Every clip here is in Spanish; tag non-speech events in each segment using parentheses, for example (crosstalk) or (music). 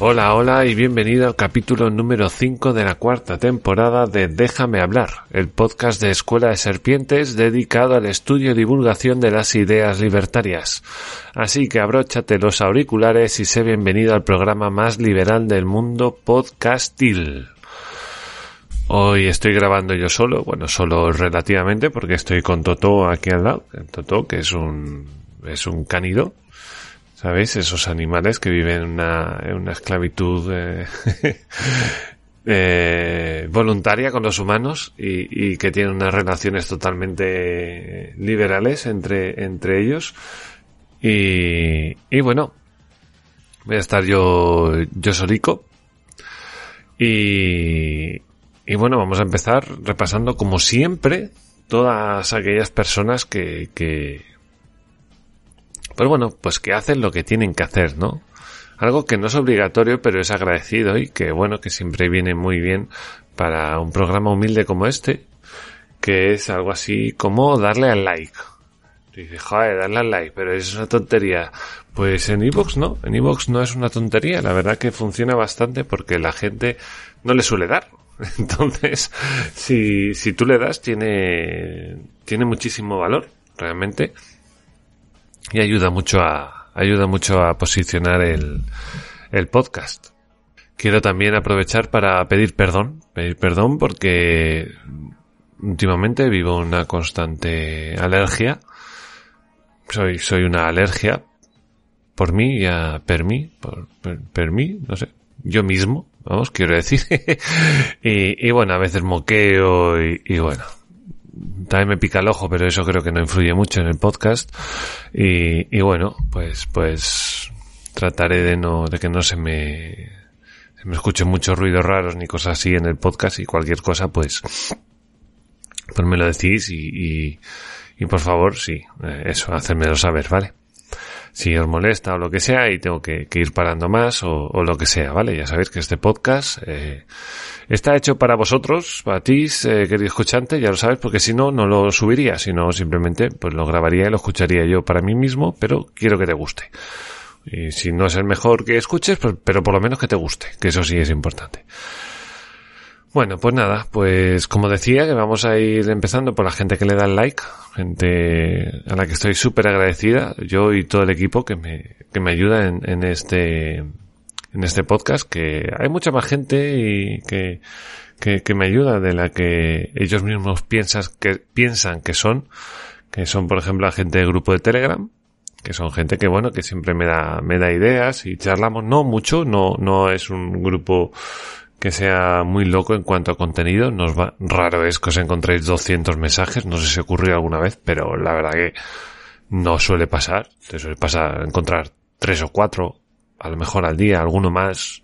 Hola, hola y bienvenido al capítulo número 5 de la cuarta temporada de Déjame hablar, el podcast de Escuela de Serpientes dedicado al estudio y divulgación de las ideas libertarias. Así que abróchate los auriculares y sé bienvenido al programa más liberal del mundo, Podcastil. Hoy estoy grabando yo solo, bueno, solo relativamente porque estoy con Toto aquí al lado, Toto que es un es un canido, ¿Sabéis? Esos animales que viven en una, esclavitud eh, (laughs) eh, voluntaria con los humanos y, y, que tienen unas relaciones totalmente liberales entre, entre ellos. Y, y bueno, voy a estar yo, yo solico. Y, y bueno, vamos a empezar repasando como siempre todas aquellas personas que, que, pues bueno, pues que hacen lo que tienen que hacer, ¿no? Algo que no es obligatorio, pero es agradecido y que bueno, que siempre viene muy bien para un programa humilde como este, que es algo así como darle al like. Dice, joder, darle al like, pero es una tontería. Pues en Evox no, en Evox no es una tontería, la verdad que funciona bastante porque la gente no le suele dar. (laughs) Entonces, si, si tú le das, tiene, tiene muchísimo valor, realmente y ayuda mucho a, ayuda mucho a posicionar el, el podcast. Quiero también aprovechar para pedir perdón, pedir perdón porque últimamente vivo una constante alergia. Soy, soy una alergia por mí, ya per mí, por, per, mí, no sé, yo mismo, vamos, quiero decir. (laughs) y, y, bueno, a veces moqueo y, y bueno, también me pica el ojo, pero eso creo que no influye mucho en el podcast. Y, bueno, pues, pues trataré de no, de que no se me, se me escuchen muchos ruidos raros ni cosas así en el podcast y cualquier cosa, pues, pues me lo decís y, y, y por favor, sí, eh, eso, hacérmelo saber, ¿vale? Si os molesta o lo que sea y tengo que, ir parando más o, o, lo que sea, ¿vale? Ya sabéis que este podcast eh, está hecho para vosotros, para ti, eh, querido escuchante, ya lo sabes, porque si no, no lo subiría, sino simplemente pues lo grabaría y lo escucharía yo para mí mismo, pero quiero que te guste. Y si no es el mejor que escuches, pues, pero por lo menos que te guste, que eso sí es importante. Bueno, pues nada, pues como decía, que vamos a ir empezando por la gente que le da el like, gente a la que estoy súper agradecida, yo y todo el equipo que me, que me ayuda en, en, este, en este podcast, que hay mucha más gente y que, que, que me ayuda de la que ellos mismos piensan que, piensan que son, que son por ejemplo la gente del grupo de Telegram, que son gente que bueno, que siempre me da, me da ideas y charlamos, no mucho, no, no es un grupo que sea muy loco en cuanto a contenido. Nos va, raro es que os encontréis 200 mensajes, no sé si ocurrió alguna vez, pero la verdad que no suele pasar. Te suele pasar encontrar tres o cuatro, a lo mejor al día, alguno más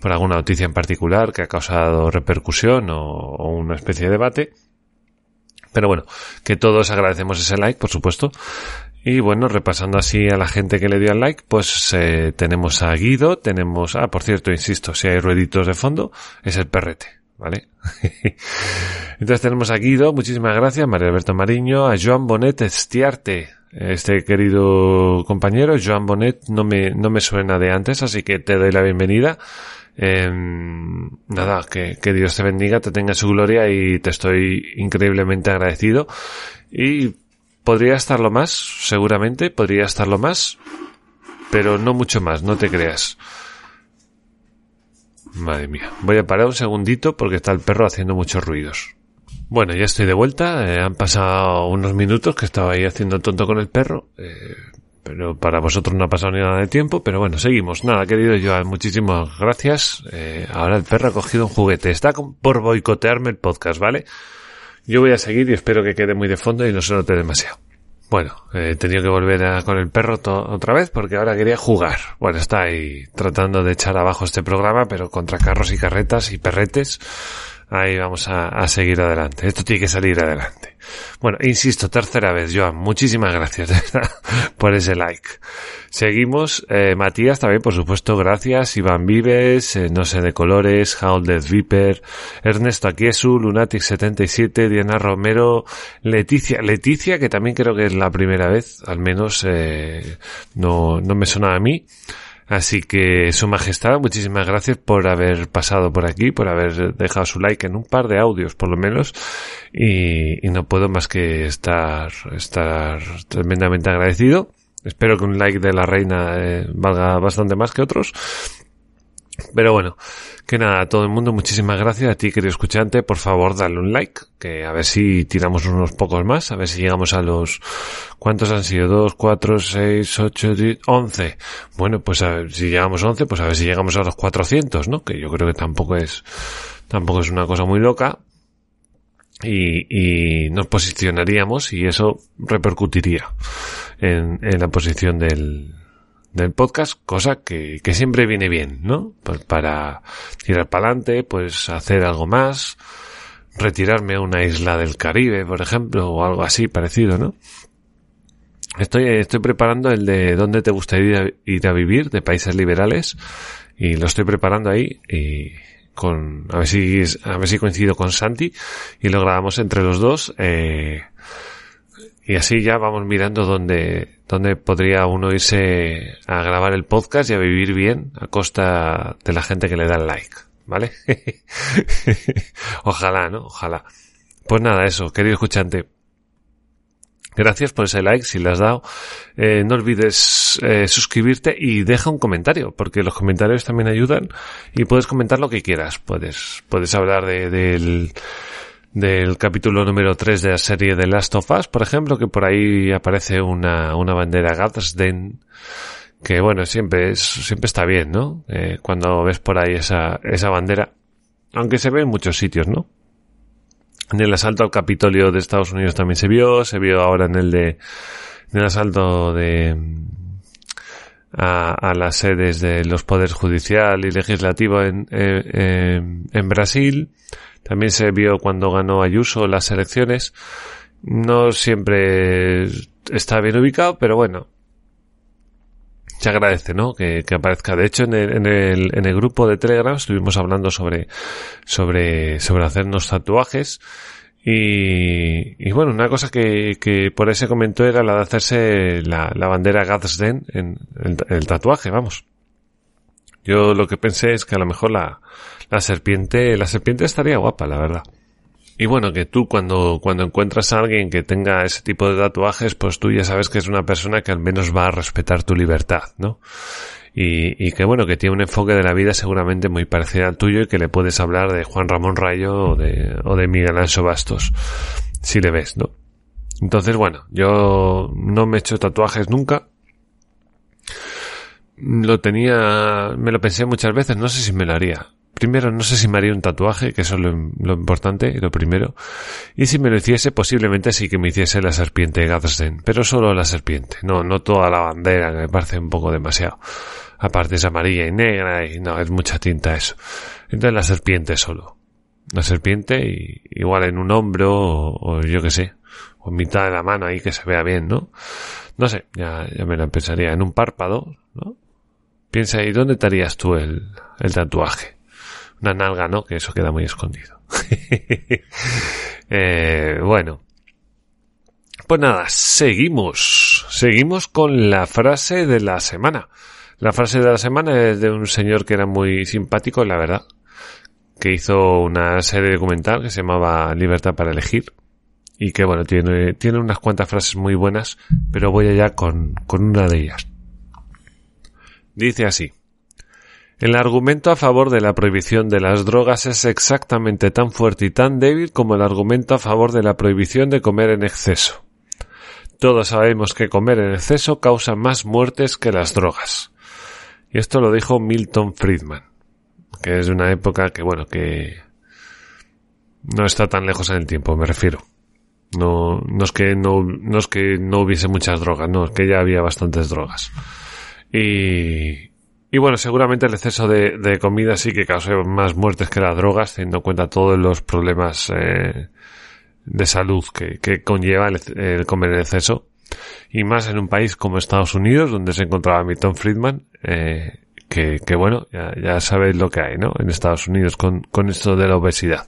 por alguna noticia en particular que ha causado repercusión o, o una especie de debate. Pero bueno, que todos agradecemos ese like, por supuesto. Y bueno, repasando así a la gente que le dio al like, pues eh, tenemos a Guido, tenemos, ah, por cierto, insisto, si hay rueditos de fondo, es el perrete, ¿vale? (laughs) Entonces tenemos a Guido, muchísimas gracias, María Alberto Mariño, a Joan Bonet Estiarte, este querido compañero, Joan Bonet no me, no me suena de antes, así que te doy la bienvenida. Eh, nada, que, que Dios te bendiga, te tenga su gloria y te estoy increíblemente agradecido. Y podría estarlo más, seguramente, podría estarlo más, pero no mucho más, no te creas. Madre mía. Voy a parar un segundito porque está el perro haciendo muchos ruidos. Bueno, ya estoy de vuelta. Eh, han pasado unos minutos que estaba ahí haciendo tonto con el perro. Eh, pero para vosotros no ha pasado ni nada de tiempo. Pero bueno, seguimos. Nada, querido Joan, muchísimas gracias. Eh, ahora el perro ha cogido un juguete. Está por boicotearme el podcast, ¿vale? Yo voy a seguir y espero que quede muy de fondo y no se note demasiado. Bueno, he tenido que volver a, con el perro otra vez porque ahora quería jugar. Bueno, está ahí tratando de echar abajo este programa, pero contra carros y carretas y perretes. Ahí vamos a, seguir adelante. Esto tiene que salir adelante. Bueno, insisto, tercera vez, Joan. Muchísimas gracias (laughs) por ese like. Seguimos. Eh, Matías también, por supuesto, gracias. Iván Vives, eh, No sé de colores, Death Viper, Ernesto Aquiesu, Lunatic77, Diana Romero, Leticia. Leticia, que también creo que es la primera vez, al menos eh, no, no me suena a mí. Así que, Su Majestad, muchísimas gracias por haber pasado por aquí, por haber dejado su like en un par de audios, por lo menos. Y, no puedo más que estar, estar tremendamente agradecido. Espero que un like de la reina eh, valga bastante más que otros. Pero bueno, que nada, todo el mundo, muchísimas gracias. A ti, querido escuchante, por favor, dale un like, que a ver si tiramos unos pocos más, a ver si llegamos a los... ¿Cuántos han sido? ¿Dos, cuatro, seis, ocho, diez, once? Bueno, pues a ver, si llegamos a once, pues a ver si llegamos a los cuatrocientos, ¿no? Que yo creo que tampoco es, tampoco es una cosa muy loca. Y, y nos posicionaríamos y eso repercutiría en, en la posición del, del podcast, cosa que, que siempre viene bien, ¿no? Pues para tirar para adelante, pues hacer algo más, retirarme a una isla del Caribe, por ejemplo, o algo así parecido, ¿no? Estoy, estoy preparando el de dónde te gustaría ir a vivir, de países liberales, y lo estoy preparando ahí, y con, a ver si, a ver si coincido con Santi, y lo grabamos entre los dos, eh, y así ya vamos mirando dónde, dónde podría uno irse a grabar el podcast y a vivir bien a costa de la gente que le da el like. ¿Vale? (laughs) Ojalá, ¿no? Ojalá. Pues nada, eso, querido escuchante. Gracias por ese like si le has dado. Eh, no olvides eh, suscribirte y deja un comentario, porque los comentarios también ayudan y puedes comentar lo que quieras. Puedes, puedes hablar de, del, del capítulo número 3 de la serie de Last of Us, por ejemplo, que por ahí aparece una, una bandera Gadsden, que bueno, siempre es, siempre está bien, ¿no? Eh, cuando ves por ahí esa, esa bandera, aunque se ve en muchos sitios, ¿no? En el asalto al Capitolio de Estados Unidos también se vio, se vio ahora en el de, en el asalto de, a, a las sedes de los poderes judicial y legislativo en, en, en Brasil. También se vio cuando ganó Ayuso las elecciones. No siempre está bien ubicado, pero bueno. Se agradece, ¿no? Que, aparezca. De hecho, en el, en el, en el grupo de Telegram estuvimos hablando sobre, sobre, sobre hacernos tatuajes. Y, y bueno, una cosa que, que por ese comentó era la de hacerse la, la bandera Gadsden en, en el tatuaje, vamos. Yo lo que pensé es que a lo mejor la, la serpiente, la serpiente estaría guapa, la verdad. Y bueno, que tú cuando, cuando encuentras a alguien que tenga ese tipo de tatuajes, pues tú ya sabes que es una persona que al menos va a respetar tu libertad, ¿no? Y, y que bueno, que tiene un enfoque de la vida seguramente muy parecido al tuyo y que le puedes hablar de Juan Ramón Rayo o de, o de Miguel Anso Bastos, si le ves, ¿no? Entonces, bueno, yo no me he hecho tatuajes nunca, lo tenía, me lo pensé muchas veces, no sé si me lo haría. Primero, no sé si me haría un tatuaje, que eso es lo, importante lo primero. Y si me lo hiciese, posiblemente sí que me hiciese la serpiente Gadsden, pero solo la serpiente, no, no toda la bandera, que me parece un poco demasiado. Aparte es amarilla y negra y no, es mucha tinta eso. Entonces la serpiente solo. La serpiente y igual en un hombro o, yo qué sé, o en mitad de la mano ahí que se vea bien, ¿no? No sé, ya, ya me la pensaría. En un párpado, ¿no? Piensa, ¿y dónde te harías tú el, el tatuaje? Una nalga, ¿no? Que eso queda muy escondido. (laughs) eh, bueno. Pues nada, seguimos. Seguimos con la frase de la semana. La frase de la semana es de un señor que era muy simpático, la verdad. Que hizo una serie documental que se llamaba Libertad para elegir. Y que bueno, tiene, tiene unas cuantas frases muy buenas, pero voy allá con, con una de ellas. Dice así. El argumento a favor de la prohibición de las drogas es exactamente tan fuerte y tan débil como el argumento a favor de la prohibición de comer en exceso. Todos sabemos que comer en exceso causa más muertes que las drogas. Y esto lo dijo Milton Friedman, que es de una época que, bueno, que no está tan lejos en el tiempo, me refiero. No, no es que no, no es que no hubiese muchas drogas, no, es que ya había bastantes drogas. Y, y bueno, seguramente el exceso de, comida sí que causó más muertes que las drogas, teniendo en cuenta todos los problemas eh, de salud que, conlleva el, comer en exceso. Y más en un país como Estados Unidos, donde se encontraba Milton Friedman, eh, que, que, bueno, ya, ya sabéis lo que hay, ¿no? En Estados Unidos con, con esto de la obesidad.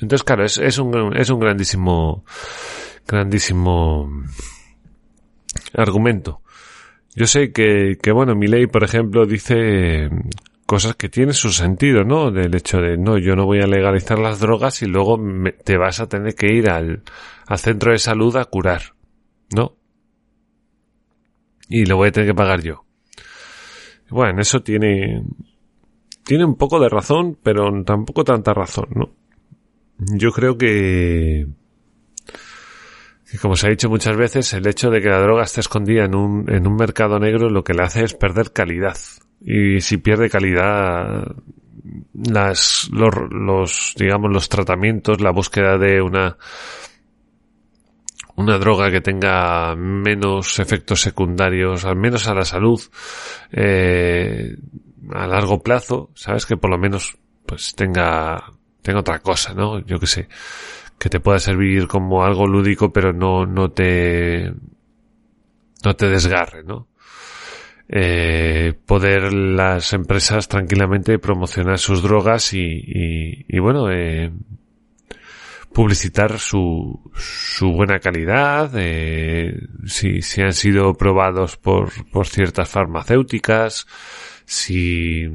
Entonces, claro, es, es, un, es un grandísimo, grandísimo argumento. Yo sé que, que bueno, mi ley, por ejemplo, dice cosas que tienen su sentido, ¿no? Del hecho de, no, yo no voy a legalizar las drogas y luego te vas a tener que ir al, al centro de salud a curar, ¿no? Y lo voy a tener que pagar yo. Bueno, eso tiene, tiene un poco de razón, pero tampoco tanta razón, ¿no? Yo creo que, como se ha dicho muchas veces, el hecho de que la droga esté escondida en un, en un mercado negro lo que le hace es perder calidad. Y si pierde calidad, las, los, los, digamos, los tratamientos, la búsqueda de una, una droga que tenga menos efectos secundarios, al menos a la salud, eh, a largo plazo, sabes que por lo menos pues tenga tenga otra cosa, ¿no? Yo que sé, que te pueda servir como algo lúdico, pero no, no te, no te desgarre, ¿no? Eh, poder las empresas tranquilamente promocionar sus drogas y, y, y bueno, eh, publicitar su, su buena calidad, eh, si, si han sido probados por, por ciertas farmacéuticas, si,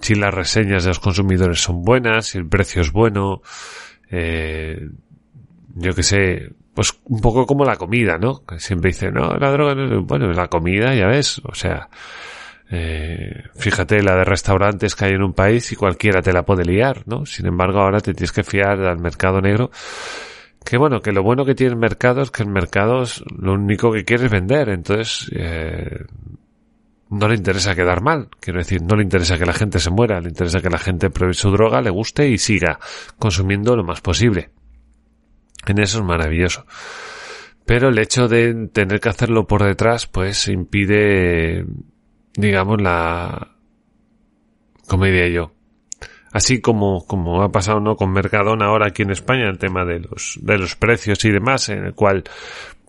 si las reseñas de los consumidores son buenas, si el precio es bueno, eh, yo que sé, pues un poco como la comida, ¿no? Que siempre dice, no, la droga no es, bueno, la comida, ya ves, o sea, eh, fíjate la de restaurantes que hay en un país y cualquiera te la puede liar, ¿no? Sin embargo, ahora te tienes que fiar al mercado negro. Que bueno, que lo bueno que tiene el mercado es que el mercado es lo único que quiere es vender. Entonces, eh, no le interesa quedar mal. Quiero decir, no le interesa que la gente se muera, le interesa que la gente pruebe su droga, le guste y siga consumiendo lo más posible. En eso es maravilloso. Pero el hecho de tener que hacerlo por detrás, pues impide, digamos, la, como diría yo, así como, como ha pasado, ¿no? Con Mercadona ahora aquí en España, el tema de los, de los precios y demás, en el cual,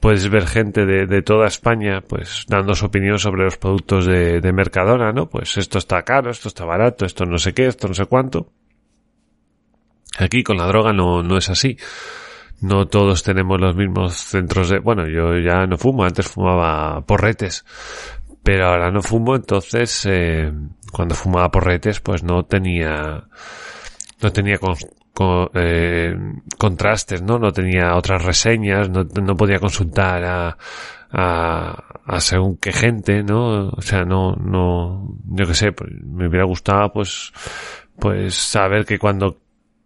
puedes ver gente de, de, toda España, pues, dando su opinión sobre los productos de, de, Mercadona, ¿no? Pues esto está caro, esto está barato, esto no sé qué, esto no sé cuánto. Aquí con la droga no, no es así. No todos tenemos los mismos centros de, bueno, yo ya no fumo, antes fumaba porretes, pero ahora no fumo, entonces, eh, cuando fumaba porretes, pues no tenía, no tenía eh, contrastes, ¿no? No tenía otras reseñas, no, no podía consultar a, a, a, según qué gente, ¿no? O sea, no, no, yo qué sé, pues, me hubiera gustado, pues, pues saber que cuando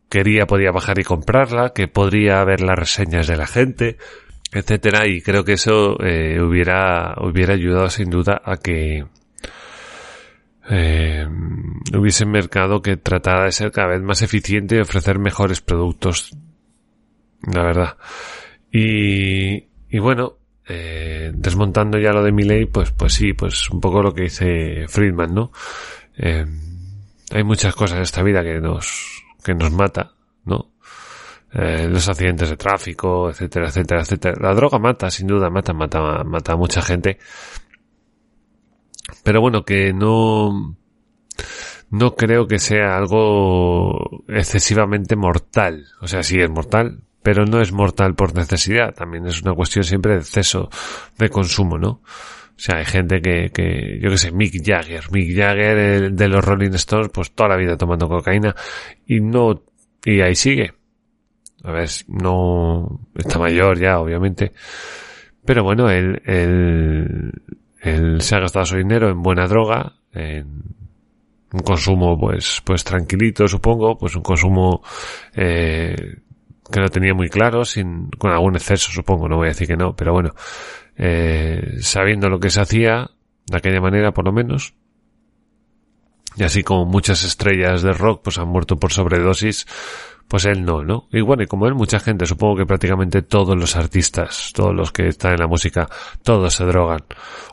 quería podía bajar y comprarla, que podría ver las reseñas de la gente, etcétera, y creo que eso eh, hubiera, hubiera ayudado sin duda a que, eh, hubiese un mercado que tratara de ser cada vez más eficiente y ofrecer mejores productos. La verdad. Y, y bueno, eh, desmontando ya lo de mi ley, pues, pues sí, pues un poco lo que dice Friedman, ¿no? Eh, hay muchas cosas en esta vida que nos, que nos mata, ¿no? Eh, los accidentes de tráfico, etcétera, etcétera, etcétera. La droga mata, sin duda, mata, mata, mata a mucha gente. Pero bueno, que no, no creo que sea algo excesivamente mortal. O sea, sí es mortal, pero no es mortal por necesidad. También es una cuestión siempre de exceso de consumo, ¿no? O sea, hay gente que, yo que sé, Mick Jagger, Mick Jagger de los Rolling Stones, pues toda la vida tomando cocaína y no, y ahí sigue. A ver, no, está mayor ya, obviamente. Pero bueno, él, él se ha gastado su dinero en buena droga, un consumo pues pues tranquilito supongo pues un consumo eh, que no tenía muy claro sin con algún exceso supongo no voy a decir que no pero bueno eh, sabiendo lo que se hacía de aquella manera por lo menos y así como muchas estrellas de rock pues han muerto por sobredosis pues él no, ¿no? Y bueno, y como él, mucha gente, supongo que prácticamente todos los artistas, todos los que están en la música, todos se drogan,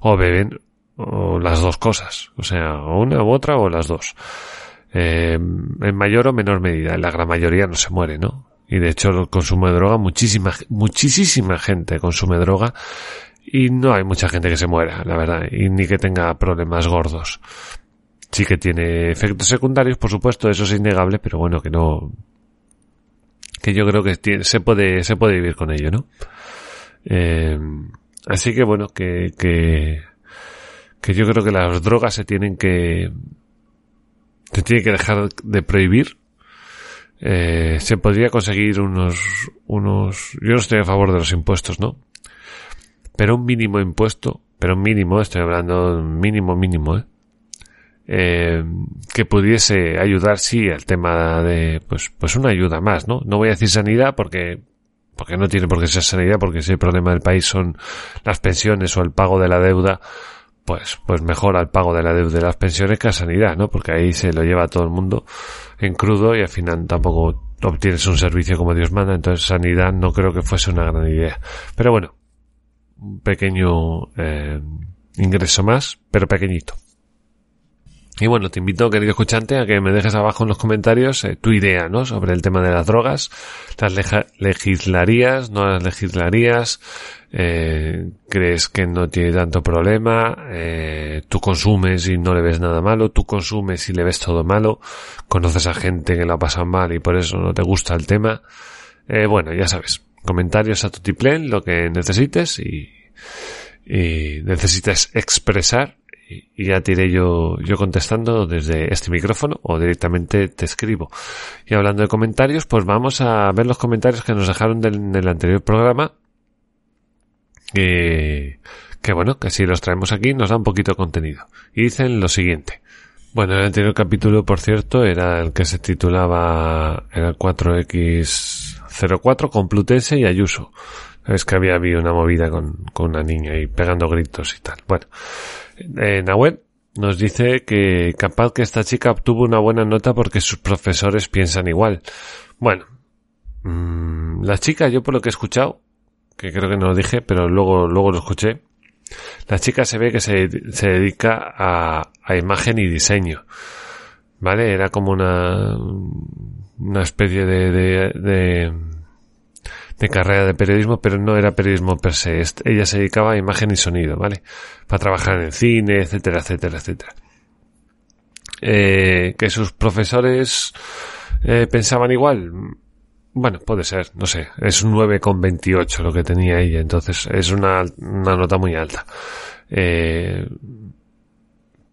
o beben, o las dos cosas, o sea, una u otra o las dos. Eh, en mayor o menor medida, la gran mayoría no se muere, ¿no? Y de hecho el consumo de droga, muchísima, muchísima gente consume droga y no hay mucha gente que se muera, la verdad, y ni que tenga problemas gordos. Sí que tiene efectos secundarios, por supuesto, eso es innegable, pero bueno, que no, que yo creo que se puede, se puede vivir con ello, ¿no? Eh, así que bueno, que, que, que yo creo que las drogas se tienen que, se tiene que dejar de prohibir. Eh, se podría conseguir unos, unos, yo no estoy a favor de los impuestos, ¿no? Pero un mínimo impuesto, pero mínimo, estoy hablando mínimo, mínimo, ¿eh? Eh, que pudiese ayudar, sí, al tema de, pues, pues una ayuda más, ¿no? No voy a decir sanidad porque, porque no tiene por qué ser sanidad, porque si el problema del país son las pensiones o el pago de la deuda, pues, pues mejor al pago de la deuda de las pensiones que a sanidad, ¿no? Porque ahí se lo lleva todo el mundo en crudo y al final tampoco obtienes un servicio como Dios manda, entonces sanidad no creo que fuese una gran idea. Pero bueno, un pequeño eh, ingreso más, pero pequeñito. Y bueno, te invito, querido escuchante, a que me dejes abajo en los comentarios eh, tu idea, ¿no? Sobre el tema de las drogas. ¿Las legislarías? ¿No las legislarías? Eh, ¿Crees que no tiene tanto problema? Eh, ¿Tú consumes y no le ves nada malo? ¿Tú consumes y le ves todo malo? ¿Conoces a gente que lo ha pasado mal y por eso no te gusta el tema? Bueno, ya sabes. Comentarios a tu tiplén, lo que necesites y necesitas expresar y ya te iré yo, yo contestando desde este micrófono o directamente te escribo. Y hablando de comentarios, pues vamos a ver los comentarios que nos dejaron del, del anterior programa. Que, que bueno, que si los traemos aquí nos da un poquito de contenido. Y dicen lo siguiente. Bueno, el anterior capítulo, por cierto, era el que se titulaba, era el 4X04 con Plutense y Ayuso. Es que había habido una movida con una niña y pegando gritos y tal. Bueno, eh, Nahuel nos dice que capaz que esta chica obtuvo una buena nota porque sus profesores piensan igual. Bueno, mmm, la chica, yo por lo que he escuchado, que creo que no lo dije, pero luego, luego lo escuché, la chica se ve que se, se dedica a, a imagen y diseño. ¿Vale? Era como una, una especie de, de de carrera de periodismo, pero no era periodismo per se. Ella se dedicaba a imagen y sonido, ¿vale? Para trabajar en cine, etcétera, etcétera, etcétera. Eh, que sus profesores eh, pensaban igual. Bueno, puede ser, no sé. Es un 9,28 lo que tenía ella, entonces es una, una nota muy alta. Eh,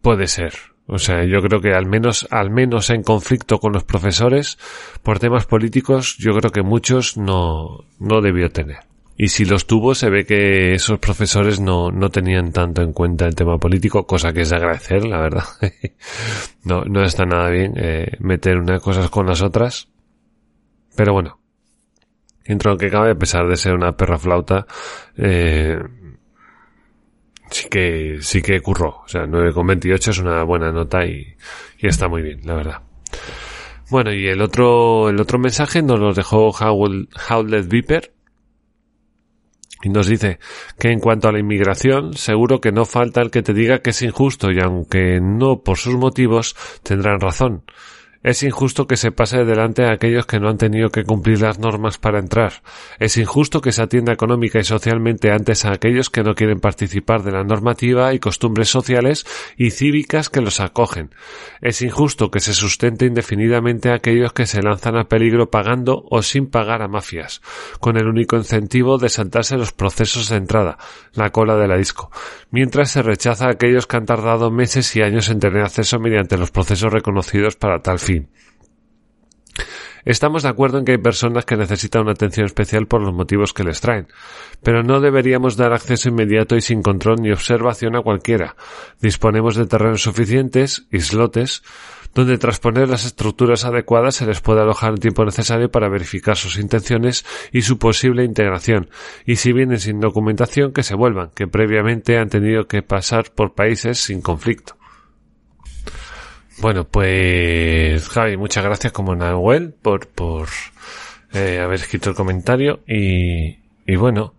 puede ser, o sea, yo creo que al menos, al menos en conflicto con los profesores por temas políticos, yo creo que muchos no, no debió tener. Y si los tuvo, se ve que esos profesores no, no tenían tanto en cuenta el tema político, cosa que es de agradecer, la verdad. (laughs) no, no está nada bien eh, meter unas cosas con las otras. Pero bueno, dentro de lo que cabe, a pesar de ser una perra flauta, eh, sí que, sí que curró. O sea, 9,28 es una buena nota y, y está muy bien, la verdad. Bueno, y el otro, el otro mensaje nos lo dejó Howlett Viper. Y nos dice que en cuanto a la inmigración, seguro que no falta el que te diga que es injusto y aunque no por sus motivos, tendrán razón. Es injusto que se pase delante a aquellos que no han tenido que cumplir las normas para entrar. Es injusto que se atienda económica y socialmente antes a aquellos que no quieren participar de la normativa y costumbres sociales y cívicas que los acogen. Es injusto que se sustente indefinidamente a aquellos que se lanzan a peligro pagando o sin pagar a mafias, con el único incentivo de saltarse los procesos de entrada, la cola de la disco, mientras se rechaza a aquellos que han tardado meses y años en tener acceso mediante los procesos reconocidos para tal fin Estamos de acuerdo en que hay personas que necesitan una atención especial por los motivos que les traen, pero no deberíamos dar acceso inmediato y sin control ni observación a cualquiera. Disponemos de terrenos suficientes, islotes, donde tras poner las estructuras adecuadas se les puede alojar el tiempo necesario para verificar sus intenciones y su posible integración, y si vienen sin documentación que se vuelvan, que previamente han tenido que pasar por países sin conflicto. Bueno, pues Javi, muchas gracias como Nahuel por, por eh, haber escrito el comentario y, y bueno,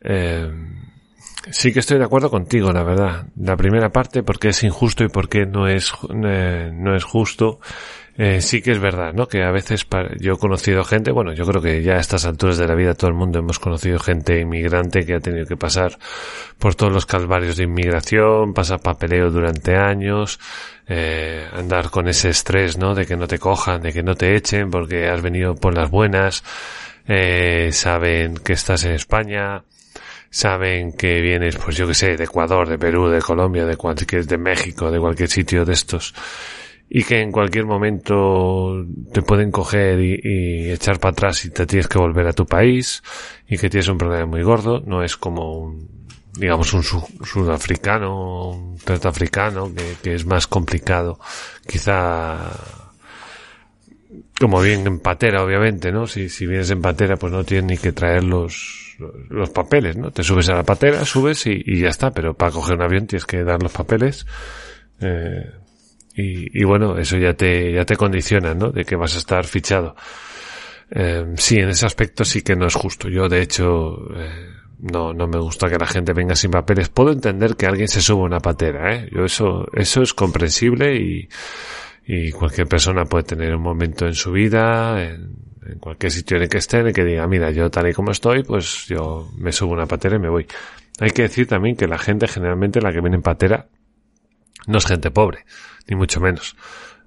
eh, Sí que estoy de acuerdo contigo, la verdad. La primera parte, porque es injusto y porque no es, eh, no es justo, eh, sí que es verdad, ¿no? Que a veces yo he conocido gente, bueno, yo creo que ya a estas alturas de la vida todo el mundo hemos conocido gente inmigrante que ha tenido que pasar por todos los calvarios de inmigración, pasar papeleo durante años, eh, andar con ese estrés, ¿no? De que no te cojan, de que no te echen porque has venido por las buenas, eh, saben que estás en España, saben que vienes, pues yo que sé, de Ecuador, de Perú, de Colombia, de cualquier, de México, de cualquier sitio de estos, y que en cualquier momento te pueden coger y, echar para atrás y te tienes que volver a tu país, y que tienes un problema muy gordo, no es como un, digamos, un sudafricano, un africano, que, que es más complicado, quizá como bien en patera, obviamente, ¿no? Si, si vienes en patera, pues no tienes ni que traer los, los, papeles, ¿no? Te subes a la patera, subes y, y, ya está, pero para coger un avión tienes que dar los papeles. Eh, y, y, bueno, eso ya te, ya te condiciona, ¿no? De que vas a estar fichado. Eh, sí, en ese aspecto sí que no es justo. Yo, de hecho, eh, no, no me gusta que la gente venga sin papeles. Puedo entender que alguien se suba una patera, ¿eh? Yo eso, eso es comprensible y, y cualquier persona puede tener un momento en su vida, en, cualquier sitio en el que esté, en el que diga, mira, yo tal y como estoy, pues yo me subo una patera y me voy. Hay que decir también que la gente generalmente la que viene en patera no es gente pobre, ni mucho menos.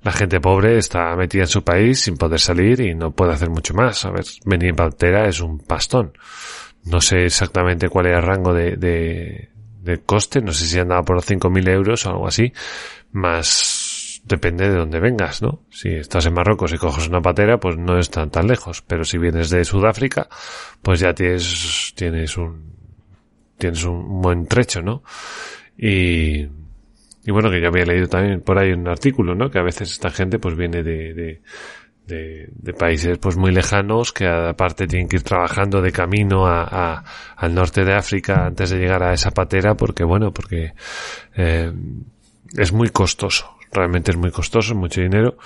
La gente pobre está metida en su país sin poder salir y no puede hacer mucho más. A ver, venir en patera es un pastón. No sé exactamente cuál es el rango de, de, de coste, no sé si andaba por 5.000 euros o algo así, más depende de dónde vengas, ¿no? Si estás en Marruecos y coges una patera, pues no es tan lejos, pero si vienes de Sudáfrica, pues ya tienes tienes un tienes un buen trecho, ¿no? Y y bueno, que ya había leído también por ahí un artículo, ¿no? Que a veces esta gente pues viene de, de de, de, países pues muy lejanos que aparte tienen que ir trabajando de camino a, a, al norte de África antes de llegar a esa patera porque bueno porque eh, es muy costoso realmente es muy costoso, mucho dinero.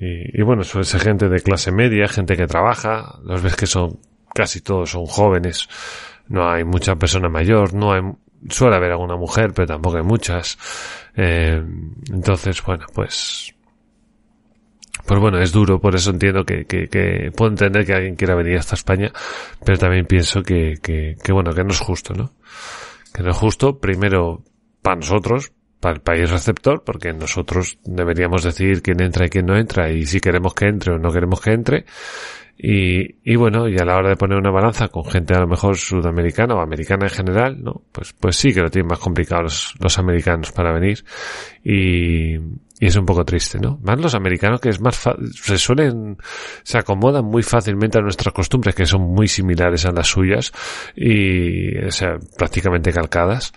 Y, bueno, suele ser gente de clase media, gente que trabaja, los ves que son, casi todos son jóvenes, no hay mucha persona mayor, no hay, suele haber alguna mujer, pero tampoco hay muchas. Eh, entonces, bueno, pues, pues bueno, es duro, por eso entiendo que, que, que, puedo entender que alguien quiera venir hasta España, pero también pienso que, que, que bueno, que no es justo, ¿no? Que no es justo, primero, para nosotros, para el país receptor, porque nosotros deberíamos decidir quién entra y quién no entra, y si queremos que entre o no queremos que entre. Y, y bueno, y a la hora de poner una balanza con gente a lo mejor sudamericana o americana en general, ¿no? Pues, pues sí que lo tienen más complicado los, los americanos para venir. Y, y es un poco triste, ¿no? Más los americanos que es más se suelen, se acomodan muy fácilmente a nuestras costumbres que son muy similares a las suyas y, o sea, prácticamente calcadas.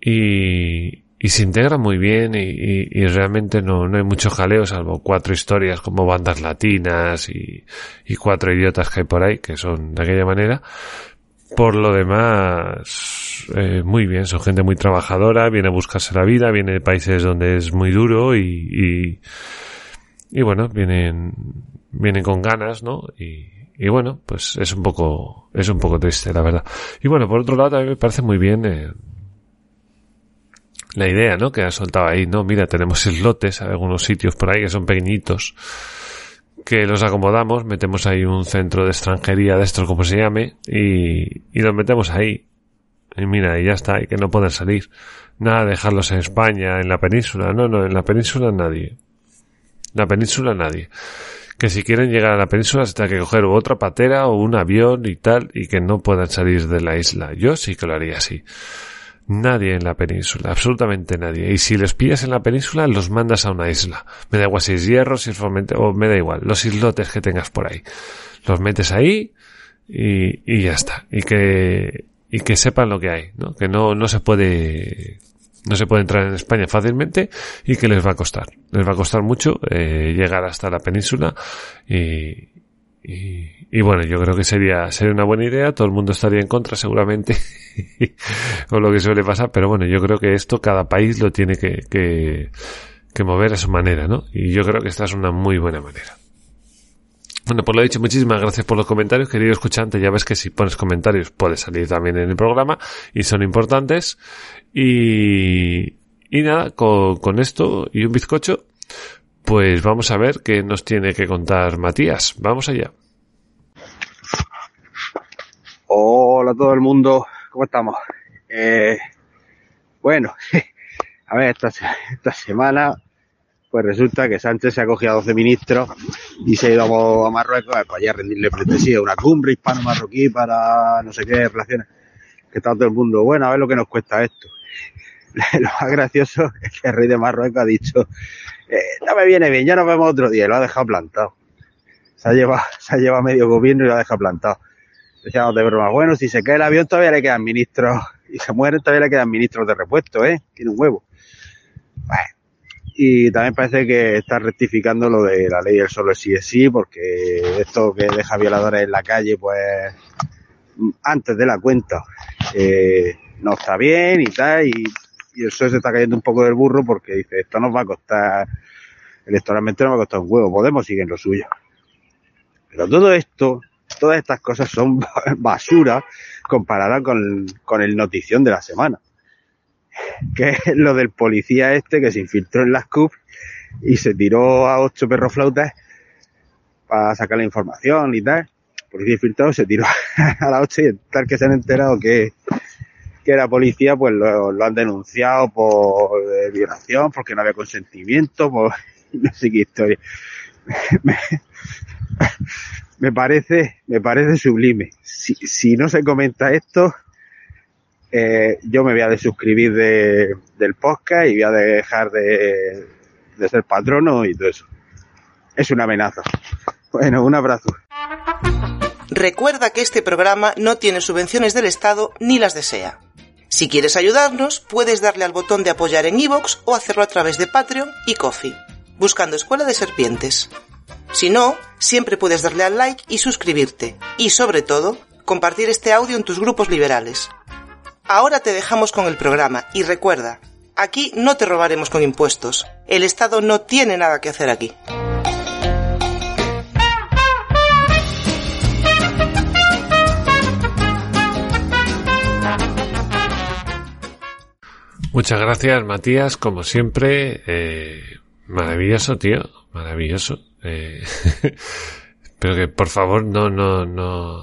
Y, y se integra muy bien y, y, y realmente no, no, hay mucho jaleo salvo cuatro historias como bandas latinas y, y, cuatro idiotas que hay por ahí que son de aquella manera. Por lo demás, eh, muy bien, son gente muy trabajadora, viene a buscarse la vida, viene de países donde es muy duro y, y, bueno, vienen, vienen con ganas, ¿no? Y, bueno, pues es un poco, es un poco triste, la verdad. Y bueno, por otro lado, también me parece muy bien, eh, la idea, ¿no? Que ha soltado ahí, ¿no? Mira, tenemos islotes, algunos sitios por ahí que son pequeñitos, que los acomodamos, metemos ahí un centro de extranjería de esto, como se llame, y, y los metemos ahí. Y mira, y ya está, y que no puedan salir. Nada, dejarlos en España, en la península, no, no, en la península nadie. La península nadie. Que si quieren llegar a la península se que coger otra patera o un avión y tal, y que no puedan salir de la isla. Yo sí que lo haría así Nadie en la península, absolutamente nadie. Y si los pillas en la península, los mandas a una isla. Me da igual si es hierro, si es fomento, o me da igual, los islotes que tengas por ahí. Los metes ahí y, y ya está. Y que, y que sepan lo que hay, ¿no? Que no, no se puede, no se puede entrar en España fácilmente y que les va a costar. Les va a costar mucho eh, llegar hasta la península y, y, bueno, yo creo que sería, sería una buena idea, todo el mundo estaría en contra seguramente, (laughs) o lo que suele pasar, pero bueno, yo creo que esto cada país lo tiene que, que, que mover a su manera, ¿no? Y yo creo que esta es una muy buena manera. Bueno, pues lo dicho, muchísimas gracias por los comentarios, querido escuchante. Ya ves que si pones comentarios puedes salir también en el programa y son importantes. Y, y nada, con, con esto y un bizcocho, pues vamos a ver qué nos tiene que contar Matías. Vamos allá. Hola a todo el mundo, ¿cómo estamos? Eh, bueno, (laughs) a ver, esta, semana pues resulta que Sánchez se ha cogido a 12 ministros y se ha ido a Marruecos para allá rendirle pleitesía, una cumbre hispano-marroquí para no sé qué relaciones. Que está todo el mundo, bueno, a ver lo que nos cuesta esto. (laughs) Lo más gracioso es que el rey de Marruecos ha dicho, eh, no me viene bien, ya nos vemos otro día, lo ha dejado plantado. Se ha llevado, (laughs) se ha llevado medio gobierno y lo ha dejado plantado. Decíamos de broma, bueno, si se cae el avión todavía le quedan ministros, (laughs) y se mueren todavía le quedan ministros de repuesto, ¿eh? Tiene un huevo. Y también parece que está rectificando lo de la ley del solo sí es sí, porque esto que deja violadores en la calle, pues, antes de la cuenta, eh, no está bien y tal, y y el PSOE se está cayendo un poco del burro porque dice, esto nos va a costar, electoralmente nos va a costar un huevo, Podemos seguir en lo suyo. Pero todo esto, todas estas cosas son (laughs) basura comparada con, el notición de la semana. Que es lo del policía este que se infiltró en las CUP y se tiró a ocho perroflautas para sacar la información y tal. policía infiltrado se tiró (laughs) a las ocho y tal que se han enterado que que era policía, pues lo, han denunciado por eh, violación, porque no había consentimiento, por (laughs) no sé qué historia. (laughs) Me, parece, me parece sublime. Si, no se comenta esto, eh, yo me voy a desuscribir de, del podcast y voy a dejar de, de ser patrono y todo eso. Es una amenaza. Bueno, un abrazo. Recuerda que este programa no tiene subvenciones del Estado ni las desea. Si quieres ayudarnos, puedes darle al botón de apoyar en iVoox o hacerlo a través de Patreon y Coffee, buscando Escuela de Serpientes. Si no, siempre puedes darle al like y suscribirte, y sobre todo, compartir este audio en tus grupos liberales. Ahora te dejamos con el programa y recuerda, aquí no te robaremos con impuestos. El Estado no tiene nada que hacer aquí. Muchas gracias, Matías, como siempre. Eh, maravilloso, tío, maravilloso. Eh, (laughs) pero que por favor no, no, no,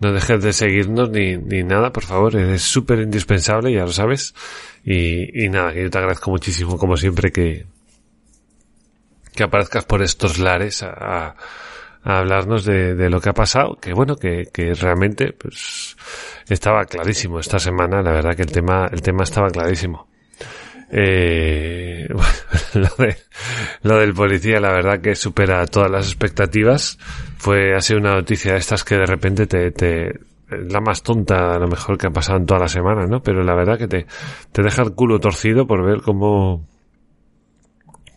no dejes de seguirnos ni, ni nada, por favor. Es súper indispensable, ya lo sabes. Y, y nada, yo te agradezco muchísimo, como siempre, que, que aparezcas por estos lares a, a hablarnos de, de, lo que ha pasado, que bueno, que, que realmente, pues, estaba clarísimo esta semana, la verdad que el tema, el tema estaba clarísimo. Eh, (laughs) lo, de, lo del policía, la verdad que supera todas las expectativas. Fue, ha sido una noticia de estas que de repente te, te, la más tonta a lo mejor que ha pasado en toda la semana, ¿no? Pero la verdad que te, te deja el culo torcido por ver cómo,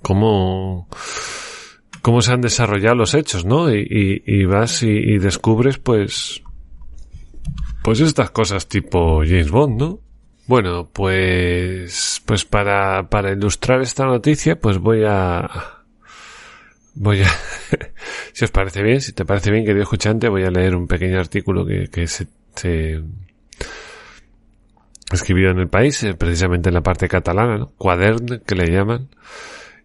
cómo, cómo se han desarrollado los hechos, ¿no? Y, y, y vas y descubres, pues, pues estas cosas tipo James Bond, ¿no? Bueno, pues, pues para, para ilustrar esta noticia, pues voy a, voy a, (laughs) si os parece bien, si te parece bien, querido escuchante, voy a leer un pequeño artículo que, que se, se escribió en el país, eh, precisamente en la parte catalana, ¿no? Cuadern, que le llaman.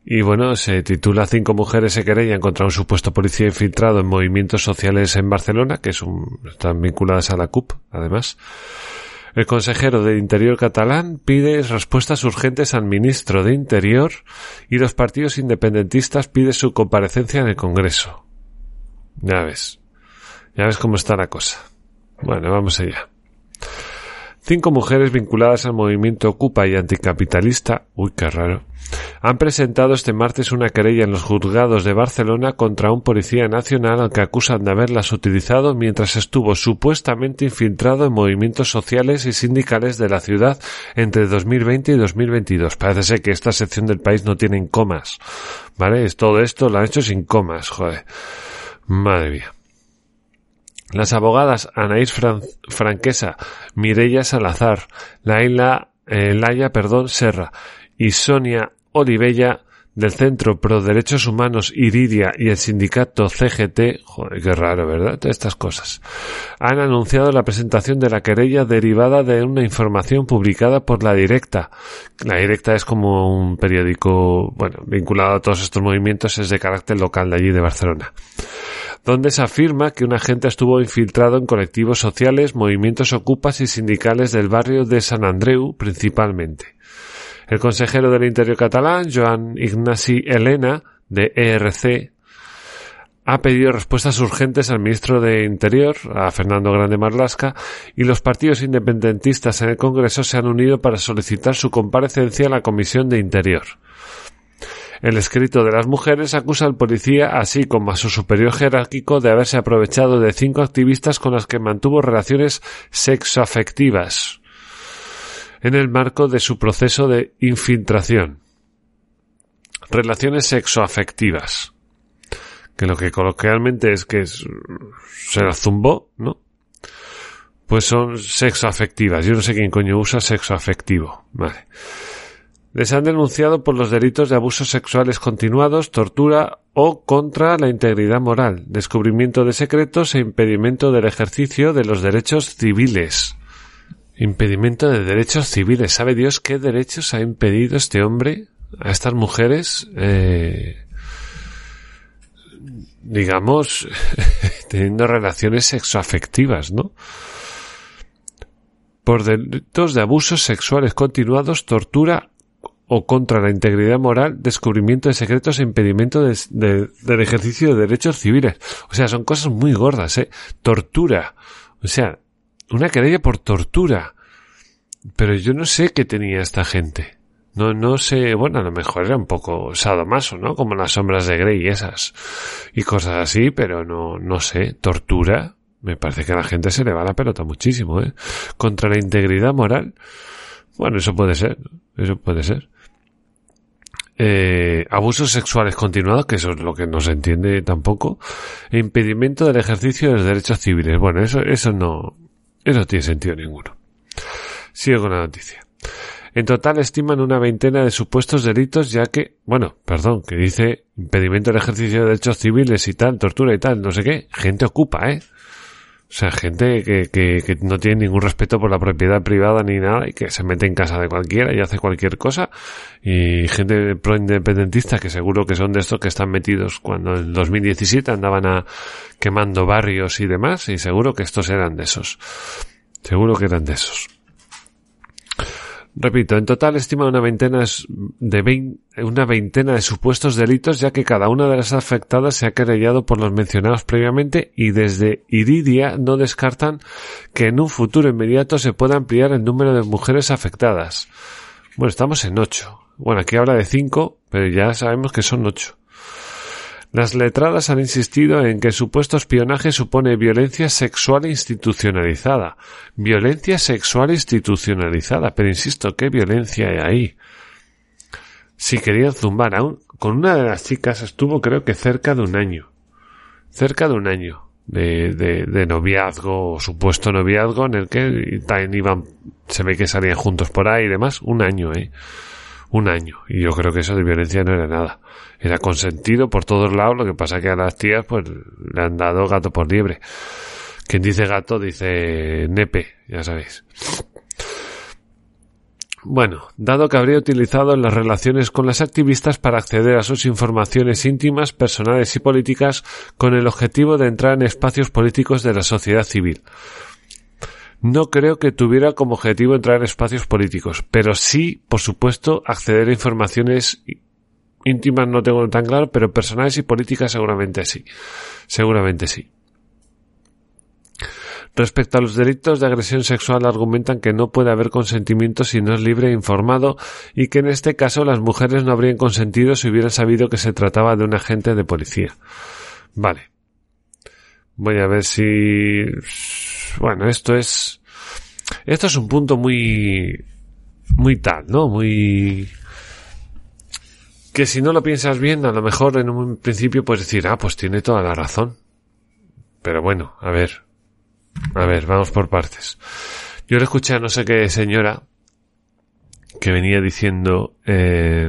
Y bueno, se titula Cinco mujeres se querellan contra un supuesto policía infiltrado en movimientos sociales en Barcelona, que es un, están vinculadas a la CUP, además. El consejero de Interior catalán pide respuestas urgentes al ministro de Interior y los partidos independentistas piden su comparecencia en el Congreso. Ya ves. Ya ves cómo está la cosa. Bueno, vamos allá. Cinco mujeres vinculadas al movimiento Ocupa y anticapitalista, uy, qué raro, han presentado este martes una querella en los juzgados de Barcelona contra un policía nacional al que acusan de haberlas utilizado mientras estuvo supuestamente infiltrado en movimientos sociales y sindicales de la ciudad entre 2020 y 2022. Parece ser que esta sección del país no tiene comas, ¿vale? Todo esto lo han hecho sin comas, joder. Madre mía. Las abogadas Anaís Franquesa, Mireia Salazar, Laila, eh, Laia perdón, Serra y Sonia Olivella del Centro Pro Derechos Humanos Iridia y el sindicato CGT, joder, qué raro, ¿verdad? Todas estas cosas, han anunciado la presentación de la querella derivada de una información publicada por La Directa. La Directa es como un periódico, bueno, vinculado a todos estos movimientos, es de carácter local de allí de Barcelona donde se afirma que un agente estuvo infiltrado en colectivos sociales, movimientos ocupas y sindicales del barrio de San Andreu principalmente. El consejero del Interior catalán, Joan Ignasi Elena, de ERC, ha pedido respuestas urgentes al ministro de Interior, a Fernando Grande Marlasca, y los partidos independentistas en el Congreso se han unido para solicitar su comparecencia a la Comisión de Interior. El escrito de las mujeres acusa al policía, así como a su superior jerárquico, de haberse aprovechado de cinco activistas con las que mantuvo relaciones sexoafectivas en el marco de su proceso de infiltración. Relaciones sexoafectivas. Que lo que coloquialmente es que se la zumbó, ¿no? Pues son sexoafectivas. Yo no sé quién coño usa sexoafectivo. Vale les han denunciado por los delitos de abusos sexuales continuados, tortura o contra la integridad moral, descubrimiento de secretos e impedimento del ejercicio de los derechos civiles. Impedimento de derechos civiles. ¿Sabe Dios qué derechos ha impedido este hombre a estas mujeres? Eh, digamos, (laughs) teniendo relaciones sexoafectivas, ¿no? Por delitos de abusos sexuales continuados, tortura o contra la integridad moral, descubrimiento de secretos e impedimento del ejercicio de derechos civiles. O sea, son cosas muy gordas, ¿eh? Tortura. O sea, una querella por tortura. Pero yo no sé qué tenía esta gente. No, no sé, bueno, a lo mejor era un poco sadomaso, ¿no? Como las sombras de Grey y esas. Y cosas así, pero no, no sé. Tortura. Me parece que a la gente se le va la pelota muchísimo, ¿eh? Contra la integridad moral. Bueno, eso puede ser. Eso puede ser eh, abusos sexuales continuados, que eso es lo que no se entiende tampoco, e impedimento del ejercicio de los derechos civiles. Bueno, eso, eso no, eso no tiene sentido ninguno. Sigo con la noticia. En total estiman una veintena de supuestos delitos, ya que, bueno, perdón, que dice impedimento del ejercicio de derechos civiles y tal, tortura y tal, no sé qué, gente ocupa, ¿eh? O sea, gente que, que, no tiene ningún respeto por la propiedad privada ni nada y que se mete en casa de cualquiera y hace cualquier cosa. Y gente pro-independentista que seguro que son de estos que están metidos cuando en 2017 andaban a quemando barrios y demás y seguro que estos eran de esos. Seguro que eran de esos. Repito, en total estima una veintena de una veintena de supuestos delitos, ya que cada una de las afectadas se ha querellado por los mencionados previamente y desde Iridia no descartan que en un futuro inmediato se pueda ampliar el número de mujeres afectadas. Bueno, estamos en ocho. Bueno, aquí habla de cinco, pero ya sabemos que son ocho. Las letradas han insistido en que el supuesto espionaje supone violencia sexual institucionalizada. Violencia sexual institucionalizada. Pero insisto, ¿qué violencia hay ahí? Si querían zumbar aún, con una de las chicas estuvo creo que cerca de un año. Cerca de un año de, de, de noviazgo o supuesto noviazgo en el que también iban, se ve que salían juntos por ahí y demás. Un año, eh un año. Y yo creo que eso de violencia no era nada. Era consentido por todos lados, lo que pasa que a las tías pues le han dado gato por liebre. Quien dice gato dice nepe, ya sabéis. Bueno, dado que habría utilizado las relaciones con las activistas para acceder a sus informaciones íntimas, personales y políticas con el objetivo de entrar en espacios políticos de la sociedad civil. No creo que tuviera como objetivo entrar en espacios políticos, pero sí, por supuesto, acceder a informaciones íntimas no tengo tan claro, pero personales y políticas seguramente sí. Seguramente sí. Respecto a los delitos de agresión sexual argumentan que no puede haber consentimiento si no es libre e informado y que en este caso las mujeres no habrían consentido si hubieran sabido que se trataba de un agente de policía. Vale. Voy a ver si... Bueno, esto es... Esto es un punto muy... Muy tal, ¿no? Muy... Que si no lo piensas bien, a lo mejor en un principio puedes decir, ah, pues tiene toda la razón. Pero bueno, a ver. A ver, vamos por partes. Yo le escuché a no sé qué señora que venía diciendo, eh,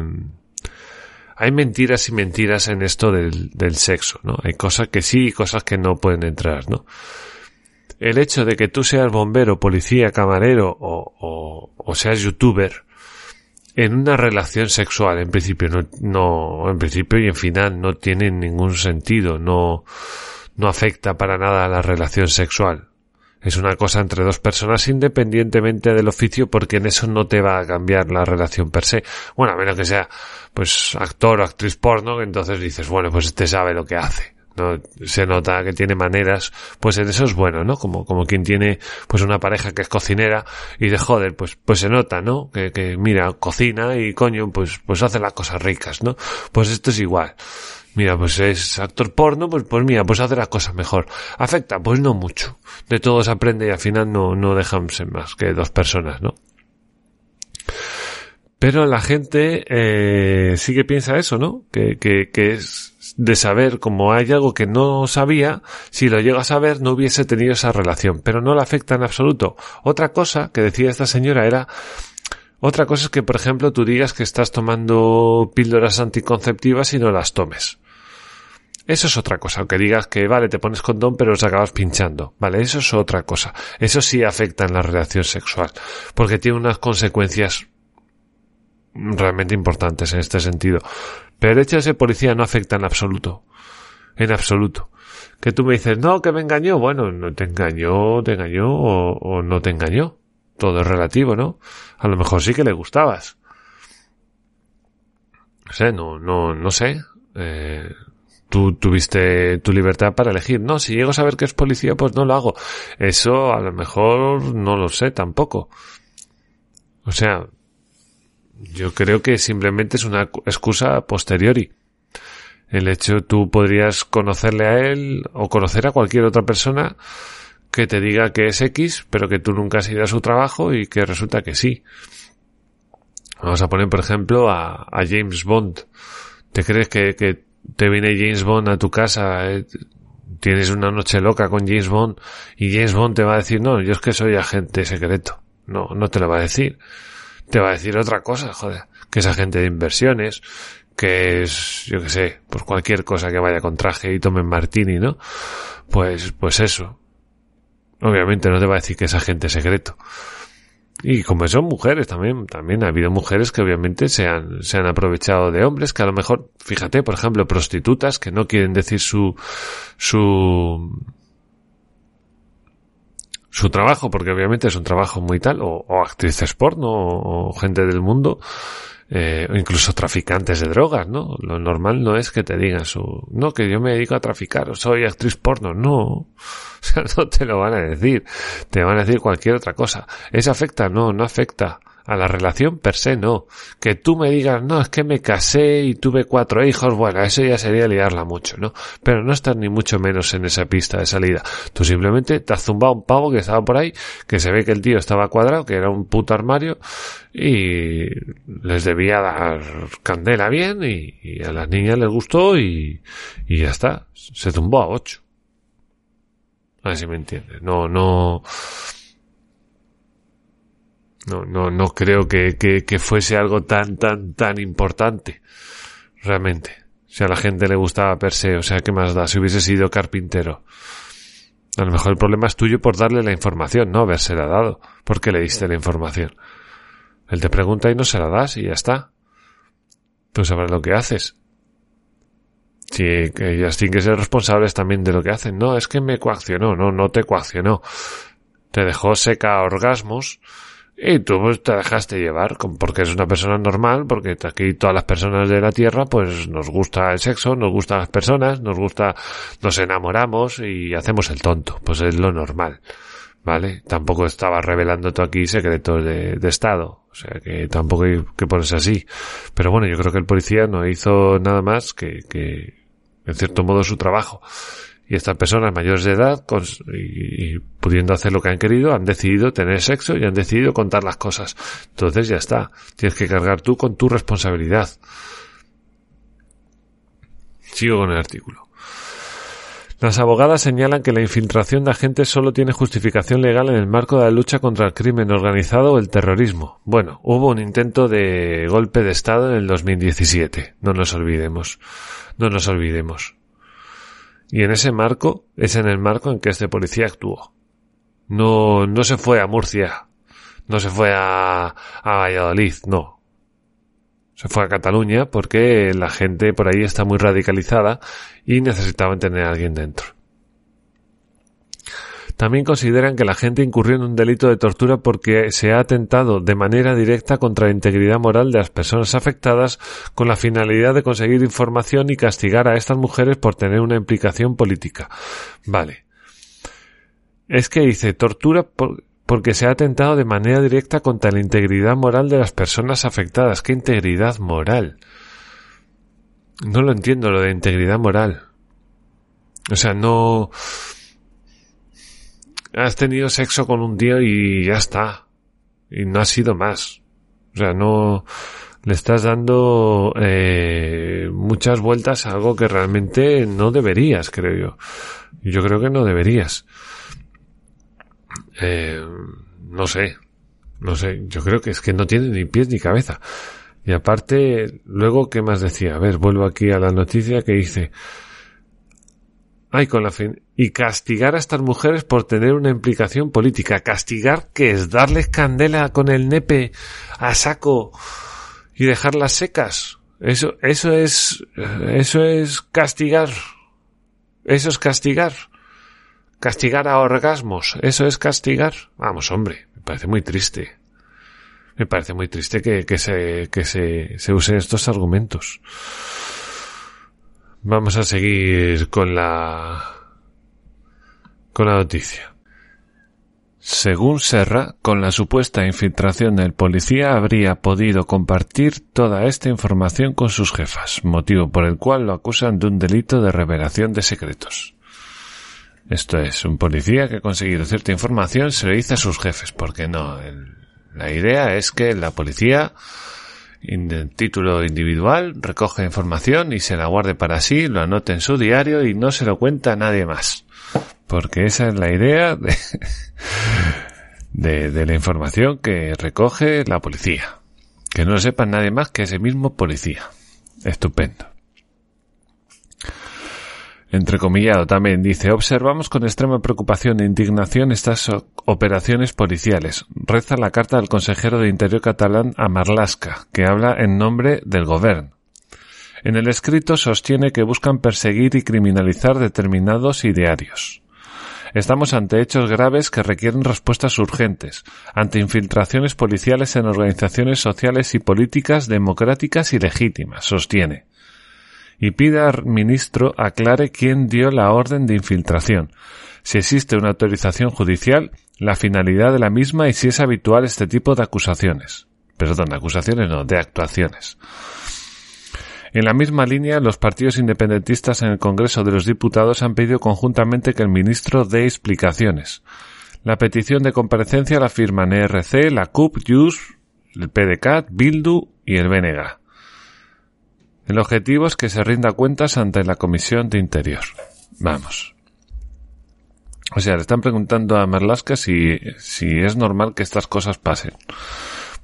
hay mentiras y mentiras en esto del, del sexo, ¿no? Hay cosas que sí y cosas que no pueden entrar, ¿no? El hecho de que tú seas bombero, policía, camarero o, o, o seas youtuber en una relación sexual, en principio, no, no, en principio y en final no tiene ningún sentido, no, no afecta para nada a la relación sexual. Es una cosa entre dos personas independientemente del oficio porque en eso no te va a cambiar la relación per se. Bueno, a menos que sea pues actor o actriz porno, entonces dices, bueno, pues este sabe lo que hace. ¿No? Se nota que tiene maneras, pues en eso es bueno, ¿no? Como, como quien tiene pues una pareja que es cocinera y de joder, pues, pues se nota, ¿no? Que, que mira, cocina y coño, pues, pues hace las cosas ricas, ¿no? Pues esto es igual. Mira, pues es actor porno, pues, pues mira, pues hace las cosas mejor. ¿Afecta? Pues no mucho. De todo se aprende y al final no, no dejan ser más que dos personas, ¿no? Pero la gente eh, sí que piensa eso, ¿no? Que, que, que es de saber, como hay algo que no sabía, si lo llega a saber no hubiese tenido esa relación, pero no le afecta en absoluto. Otra cosa que decía esta señora era otra cosa es que, por ejemplo, tú digas que estás tomando píldoras anticonceptivas y no las tomes. Eso es otra cosa. Aunque digas que, vale, te pones condón pero los acabas pinchando. Vale, eso es otra cosa. Eso sí afecta en la relación sexual. Porque tiene unas consecuencias realmente importantes en este sentido. Pero hecho de policía no afecta en absoluto. En absoluto. Que tú me dices, no, que me engañó. Bueno, no te engañó, te engañó o, o no te engañó. Todo es relativo, ¿no? A lo mejor sí que le gustabas. No sé, no, no, no sé. Eh, tú tuviste tu libertad para elegir. No, si llego a saber que es policía, pues no lo hago. Eso a lo mejor no lo sé tampoco. O sea, yo creo que simplemente es una excusa posteriori. El hecho, tú podrías conocerle a él o conocer a cualquier otra persona que te diga que es X, pero que tú nunca has ido a su trabajo y que resulta que sí. Vamos a poner, por ejemplo, a, James Bond. ¿Te crees que, que te viene James Bond a tu casa, eh, tienes una noche loca con James Bond y James Bond te va a decir, no, yo es que soy agente secreto. No, no te lo va a decir. Te va a decir otra cosa, joder, que es agente de inversiones, que es, yo que sé, pues cualquier cosa que vaya con traje y tome martini, ¿no? Pues, pues eso. Obviamente no te va a decir que es agente secreto. Y como son mujeres también, también ha habido mujeres que obviamente se han, se han aprovechado de hombres que a lo mejor, fíjate, por ejemplo, prostitutas que no quieren decir su, su, su trabajo, porque obviamente es un trabajo muy tal, o, o actrices porno, o, gente del mundo, eh, o incluso traficantes de drogas, ¿no? Lo normal no es que te digan su, no, que yo me dedico a traficar, o soy actriz porno, no. (laughs) O sea, no te lo van a decir. Te van a decir cualquier otra cosa. ¿Eso afecta? No, no afecta. A la relación per se no. Que tú me digas, no, es que me casé y tuve cuatro hijos, bueno, eso ya sería liarla mucho, ¿no? Pero no estás ni mucho menos en esa pista de salida. Tú simplemente te has zumbado un pavo que estaba por ahí, que se ve que el tío estaba cuadrado, que era un puto armario, y les debía dar candela bien, y, a las niñas les gustó, y, y ya está. Se zumbó a ocho. A ver si me entiendes. No, no. No, no, no creo que, que, que, fuese algo tan, tan, tan importante. Realmente. Si a la gente le gustaba per se, o sea, ¿qué más da? Si hubiese sido carpintero. A lo mejor el problema es tuyo por darle la información, no habérsela dado. porque le diste la información? Él te pregunta y no se la das y ya está. Tú sabrás lo que haces. Que ellas tienen que ser responsables también de lo que hacen. No, es que me coaccionó. No, no te coaccionó. Te dejó seca a orgasmos y tú pues, te dejaste llevar porque es una persona normal, porque aquí todas las personas de la Tierra pues nos gusta el sexo, nos gustan las personas, nos gusta, nos enamoramos y hacemos el tonto. Pues es lo normal. ¿vale? Tampoco estaba revelando tú aquí secretos de, Estado, o sea que tampoco hay que ponerse así. Pero bueno, yo creo que el policía no hizo nada más que, que en cierto modo, su trabajo. Y estas personas mayores de edad, y, pudiendo hacer lo que han querido, han decidido tener sexo y han decidido contar las cosas. Entonces ya está. Tienes que cargar tú con tu responsabilidad. Sigo con el artículo. Las abogadas señalan que la infiltración de agentes solo tiene justificación legal en el marco de la lucha contra el crimen organizado o el terrorismo. Bueno, hubo un intento de golpe de Estado en el 2017, no nos olvidemos, no nos olvidemos. Y en ese marco, es en el marco en que este policía actuó. No, no se fue a Murcia, no se fue a, a Valladolid, no, se fue a Cataluña porque la gente por ahí está muy radicalizada y necesitaban tener a alguien dentro. También consideran que la gente incurrió en un delito de tortura porque se ha atentado de manera directa contra la integridad moral de las personas afectadas con la finalidad de conseguir información y castigar a estas mujeres por tener una implicación política. Vale. Es que dice tortura por, porque se ha atentado de manera directa contra la integridad moral de las personas afectadas. ¿Qué integridad moral? No lo entiendo lo de integridad moral. O sea, no... Has tenido sexo con un tío y ya está. Y no ha sido más. O sea, no... Le estás dando eh, muchas vueltas a algo que realmente no deberías, creo yo. Yo creo que no deberías. Eh, no sé, no sé, yo creo que es que no tiene ni pies ni cabeza. Y aparte, luego, ¿qué más decía? A ver, vuelvo aquí a la noticia que dice, y castigar a estas mujeres por tener una implicación política. Castigar, que es darles candela con el nepe a saco y dejarlas secas. Eso, eso es, eso es castigar. Eso es castigar. Castigar a orgasmos, ¿eso es castigar? Vamos, hombre, me parece muy triste. Me parece muy triste que, que, se, que se, se usen estos argumentos. Vamos a seguir con la, con la noticia. Según Serra, con la supuesta infiltración del policía habría podido compartir toda esta información con sus jefas, motivo por el cual lo acusan de un delito de revelación de secretos. Esto es, un policía que ha conseguido cierta información se lo dice a sus jefes, porque no. la idea es que la policía, en título individual, recoge información y se la guarde para sí, lo anote en su diario y no se lo cuenta a nadie más. Porque esa es la idea de, (laughs) de, de la información que recoge la policía. Que no lo sepa nadie más que ese mismo policía. Estupendo entrecomillado también dice observamos con extrema preocupación e indignación estas operaciones policiales. Reza la carta del consejero de Interior catalán a Marlaska, que habla en nombre del gobierno. En el escrito sostiene que buscan perseguir y criminalizar determinados idearios. Estamos ante hechos graves que requieren respuestas urgentes, ante infiltraciones policiales en organizaciones sociales y políticas democráticas y legítimas, sostiene y pide al ministro aclare quién dio la orden de infiltración, si existe una autorización judicial, la finalidad de la misma y si es habitual este tipo de acusaciones. Perdón, acusaciones no, de actuaciones. En la misma línea, los partidos independentistas en el Congreso de los Diputados han pedido conjuntamente que el ministro dé explicaciones. La petición de comparecencia la firman ERC, la CUP, JUS, el PDCAT, Bildu y el BNG. El objetivo es que se rinda cuentas ante la Comisión de Interior. Vamos. O sea, le están preguntando a Merlasca si, si es normal que estas cosas pasen.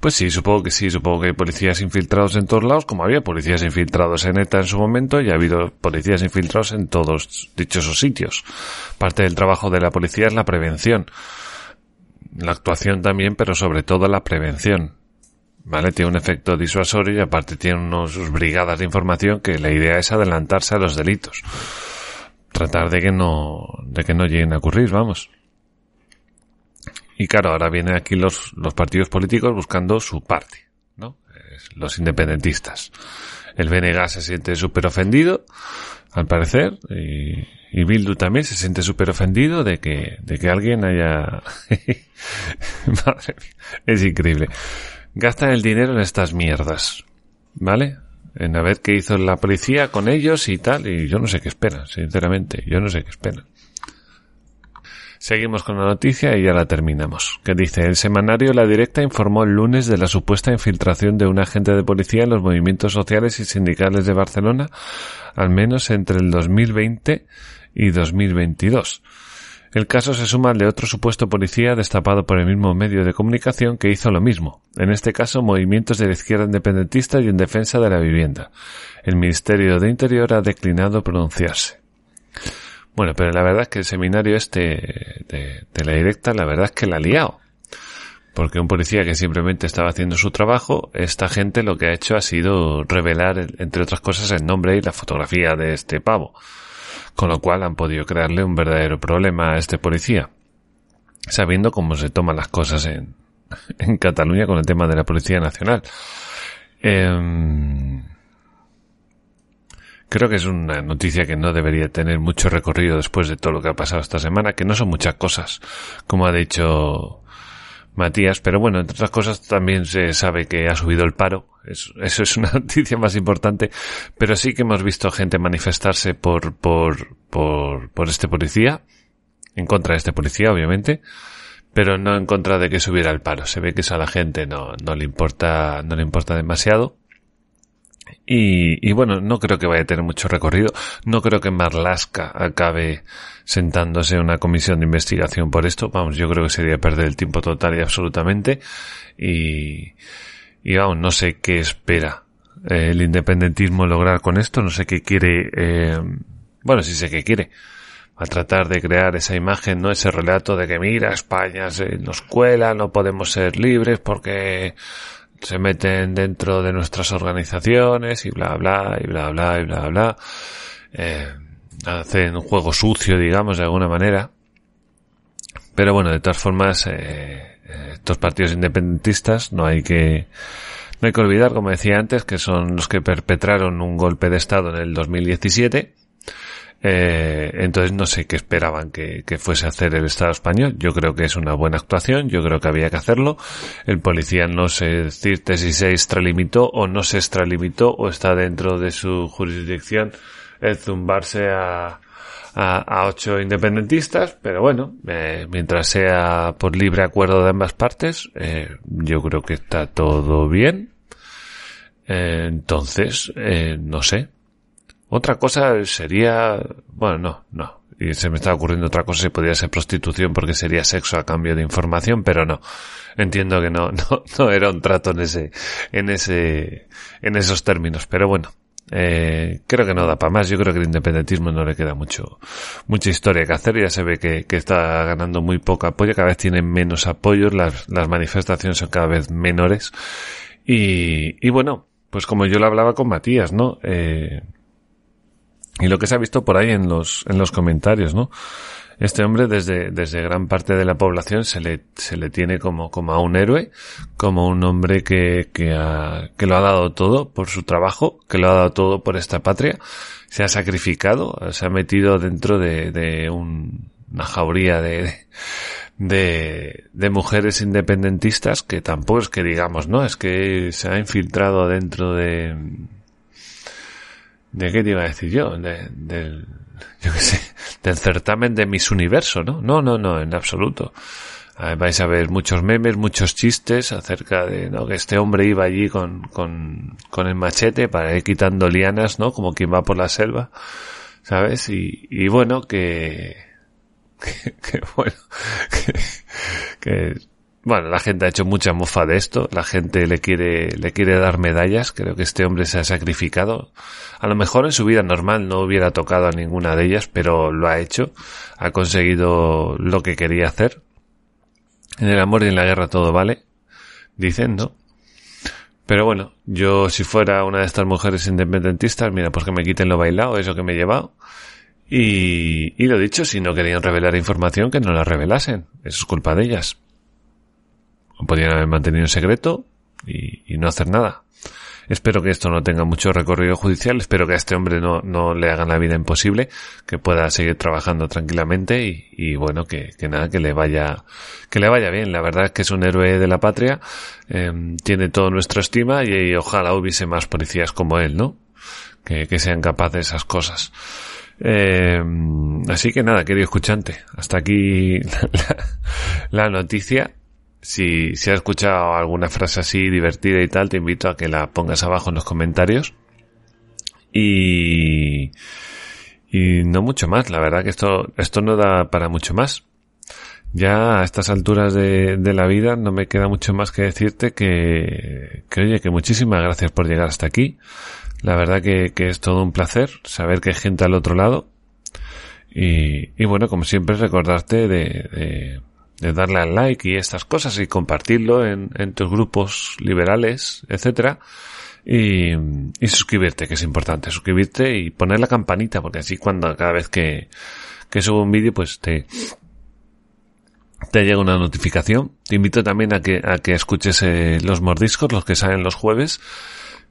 Pues sí, supongo que sí, supongo que hay policías infiltrados en todos lados, como había policías infiltrados en ETA en su momento y ha habido policías infiltrados en todos dichosos sitios. Parte del trabajo de la policía es la prevención. La actuación también, pero sobre todo la prevención. ¿Vale? Tiene un efecto disuasorio y aparte tiene unos sus brigadas de información que la idea es adelantarse a los delitos. Tratar de que no, de que no lleguen a ocurrir, vamos. Y claro, ahora vienen aquí los, los partidos políticos buscando su parte, ¿no? Los independentistas. El BNG se siente súper ofendido, al parecer, y, y Bildu también se siente súper ofendido de que, de que alguien haya... (laughs) Madre mía, es increíble. Gastan el dinero en estas mierdas, ¿vale? En a ver qué hizo la policía con ellos y tal, y yo no sé qué esperan, sinceramente, yo no sé qué esperan. Seguimos con la noticia y ya la terminamos. Que dice, el semanario La Directa informó el lunes de la supuesta infiltración de un agente de policía en los movimientos sociales y sindicales de Barcelona, al menos entre el 2020 y 2022. El caso se suma al de otro supuesto policía destapado por el mismo medio de comunicación que hizo lo mismo, en este caso movimientos de la izquierda independentista y en defensa de la vivienda. El Ministerio de Interior ha declinado pronunciarse. Bueno, pero la verdad es que el seminario este de, la directa, la verdad es que la ha liado. Porque un policía que simplemente estaba haciendo su trabajo, esta gente lo que ha hecho ha sido revelar, entre otras cosas, el nombre y la fotografía de este pavo. Con lo cual han podido crearle un verdadero problema a este policía. Sabiendo cómo se toman las cosas en, (laughs) en Cataluña con el tema de la Policía Nacional. Eh, Creo que es una noticia que no debería tener mucho recorrido después de todo lo que ha pasado esta semana, que no son muchas cosas, como ha dicho Matías, pero bueno, entre otras cosas también se sabe que ha subido el paro, eso, es una (laughs) noticia más importante, pero sí que hemos visto gente manifestarse por, por, por, por este policía, en contra de este policía, obviamente, pero no en contra de que subiera el paro. Se ve que eso a la gente no, no le importa, no le importa demasiado. Y, y, bueno, no creo que vaya a tener mucho recorrido. No creo que Marlaska acabe sentándose en una comisión de investigación por esto. Vamos, yo creo que sería perder el tiempo total y absolutamente. Y, y vamos, no sé qué espera eh, el independentismo lograr con esto. No sé qué quiere, eh, bueno, sí sé qué quiere. A tratar de crear esa imagen, ¿no? Ese relato de que mira, España se nos cuela, no podemos ser libres porque se meten dentro de nuestras organizaciones y bla bla y bla bla y bla bla eh, hacen un juego sucio digamos de alguna manera pero bueno de todas formas eh, estos partidos independentistas no hay que no hay que olvidar como decía antes que son los que perpetraron un golpe de estado en el 2017 eh, entonces no sé qué esperaban que, fuese a hacer el Estado español. Yo creo que es una buena actuación, yo creo que había que hacerlo. El policía no sé decirte si se extralimitó o no se extralimitó o está dentro de su jurisdicción el zumbarse a, a, ocho independentistas, pero bueno, eh, mientras sea por libre acuerdo de ambas partes, eh, yo creo que está todo bien. entonces, no sé, otra cosa sería, bueno, no, no. Y se me está ocurriendo otra cosa si podría ser prostitución porque sería sexo a cambio de información, pero no. Entiendo que no, (laughs) no, no era un trato en ese, en ese, en esos términos, pero bueno. Eh, creo que no da para más. Yo creo que el independentismo no le queda mucho, mucha historia que hacer. Ya se ve que, que está ganando muy poco apoyo. Cada vez tienen menos apoyos. Las, las manifestaciones son cada vez menores. Y, y bueno, pues como yo lo hablaba con Matías, ¿no? Eh, y lo que se ha visto por ahí en los, en los comentarios, ¿no? Este hombre desde, desde gran parte de la población se le, se le tiene como, como a un héroe, como un hombre que, que, ha, que lo ha dado todo por su trabajo, que lo ha dado todo por esta patria, se ha sacrificado, se ha metido dentro de, de un, una jauría de, de, de mujeres independentistas que tampoco es que digamos, ¿no? Es que se ha infiltrado dentro de, ¿De qué te iba a decir yo? De, del, yo qué sé, del certamen de Miss Universo, ¿no? No, no, no, en absoluto. vais a ver muchos memes, muchos chistes acerca de ¿no? que este hombre iba allí con, con, con el machete para ir quitando lianas, ¿no? Como quien va por la selva, ¿sabes? Y, y bueno, que, (laughs) que, que bueno, (laughs) que, que bueno, la gente ha hecho mucha mofa de esto, la gente le quiere, le quiere dar medallas, creo que este hombre se ha sacrificado. A lo mejor en su vida normal no hubiera tocado a ninguna de ellas, pero lo ha hecho, ha conseguido lo que quería hacer. En el amor y en la guerra todo vale, dicen, ¿no? Pero bueno, yo si fuera una de estas mujeres independentistas, mira, pues que me quiten lo bailado, eso que me he llevado. Y, y lo dicho, si no querían revelar información, que no la revelasen. Eso es culpa de ellas podían haber mantenido en secreto y, no hacer nada. Espero que esto no tenga mucho recorrido judicial, espero que a este hombre no, no le hagan la vida imposible, que pueda seguir trabajando tranquilamente y, bueno, que, nada, que le vaya, que le vaya bien. La verdad es que es un héroe de la patria, eh, tiene toda nuestra estima y, ojalá hubiese más policías como él, ¿no? Que, que sean capaces de esas cosas. Eh, así que nada, querido escuchante, hasta aquí (laughs) la noticia si, si has escuchado alguna frase así divertida y tal, te invito a que la pongas abajo en los comentarios. Y, y no mucho más, la verdad que esto, esto no da para mucho más. Ya a estas alturas de, de la vida no me queda mucho más que decirte que, que oye, que muchísimas gracias por llegar hasta aquí. La verdad que, que es todo un placer saber que hay gente al otro lado. Y, y bueno, como siempre recordarte de, de de darle al like y estas cosas y compartirlo en, tus grupos liberales, etcétera. Y, y, suscribirte, que es importante, suscribirte y poner la campanita, porque así cuando cada vez que, que subo un vídeo, pues te, te llega una notificación. Te invito también a que, a que escuches eh, los mordiscos, los que salen los jueves,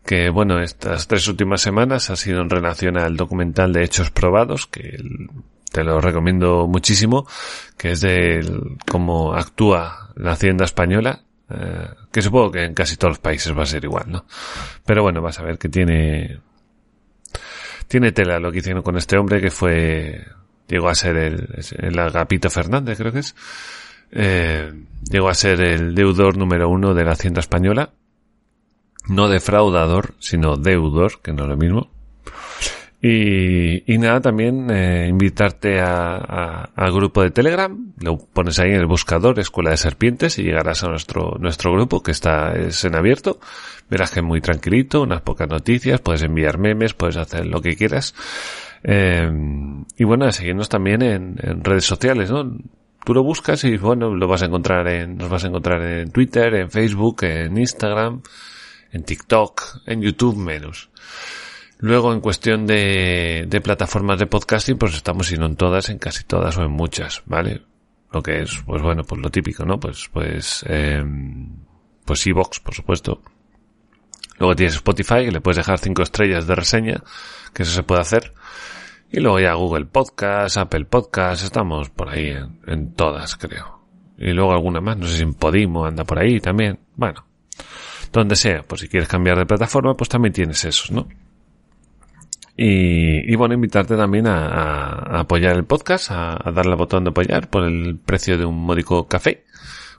que bueno, estas tres últimas semanas ha sido en relación al documental de Hechos Probados, que el, te lo recomiendo muchísimo, que es de cómo actúa la hacienda española, eh, que supongo que en casi todos los países va a ser igual, ¿no? Pero bueno, vas a ver que tiene, tiene tela lo que hicieron con este hombre que fue, llegó a ser el, el Agapito Fernández, creo que es, eh, llegó a ser el deudor número uno de la hacienda española, no defraudador, sino deudor, que no es lo mismo. Y, nada, también eh, invitarte a, al grupo de Telegram. Lo pones ahí en el buscador Escuela de Serpientes y llegarás a nuestro, nuestro grupo que está es en abierto. Verás que es muy tranquilito, unas pocas noticias, puedes enviar memes, puedes hacer lo que quieras. Eh, y bueno, a seguirnos también en, en redes sociales, ¿no? Tú lo buscas y bueno, lo vas a encontrar en, nos vas a encontrar en Twitter, en Facebook, en Instagram, en TikTok, en YouTube menos. Luego, en cuestión de, de plataformas de podcasting, pues estamos, si no en todas, en casi todas o en muchas, ¿vale? Lo que es, pues bueno, pues lo típico, ¿no? Pues, pues, eh, pues Evox, por supuesto. Luego tienes Spotify, que le puedes dejar cinco estrellas de reseña, que eso se puede hacer. Y luego ya Google Podcast, Apple Podcast, estamos por ahí en, en todas, creo. Y luego alguna más, no sé si en Podimo anda por ahí también. Bueno, donde sea, pues si quieres cambiar de plataforma, pues también tienes esos, ¿no? Y, bueno, invitarte también a, a, apoyar el podcast, a, a, darle al botón de apoyar por el precio de un módico café.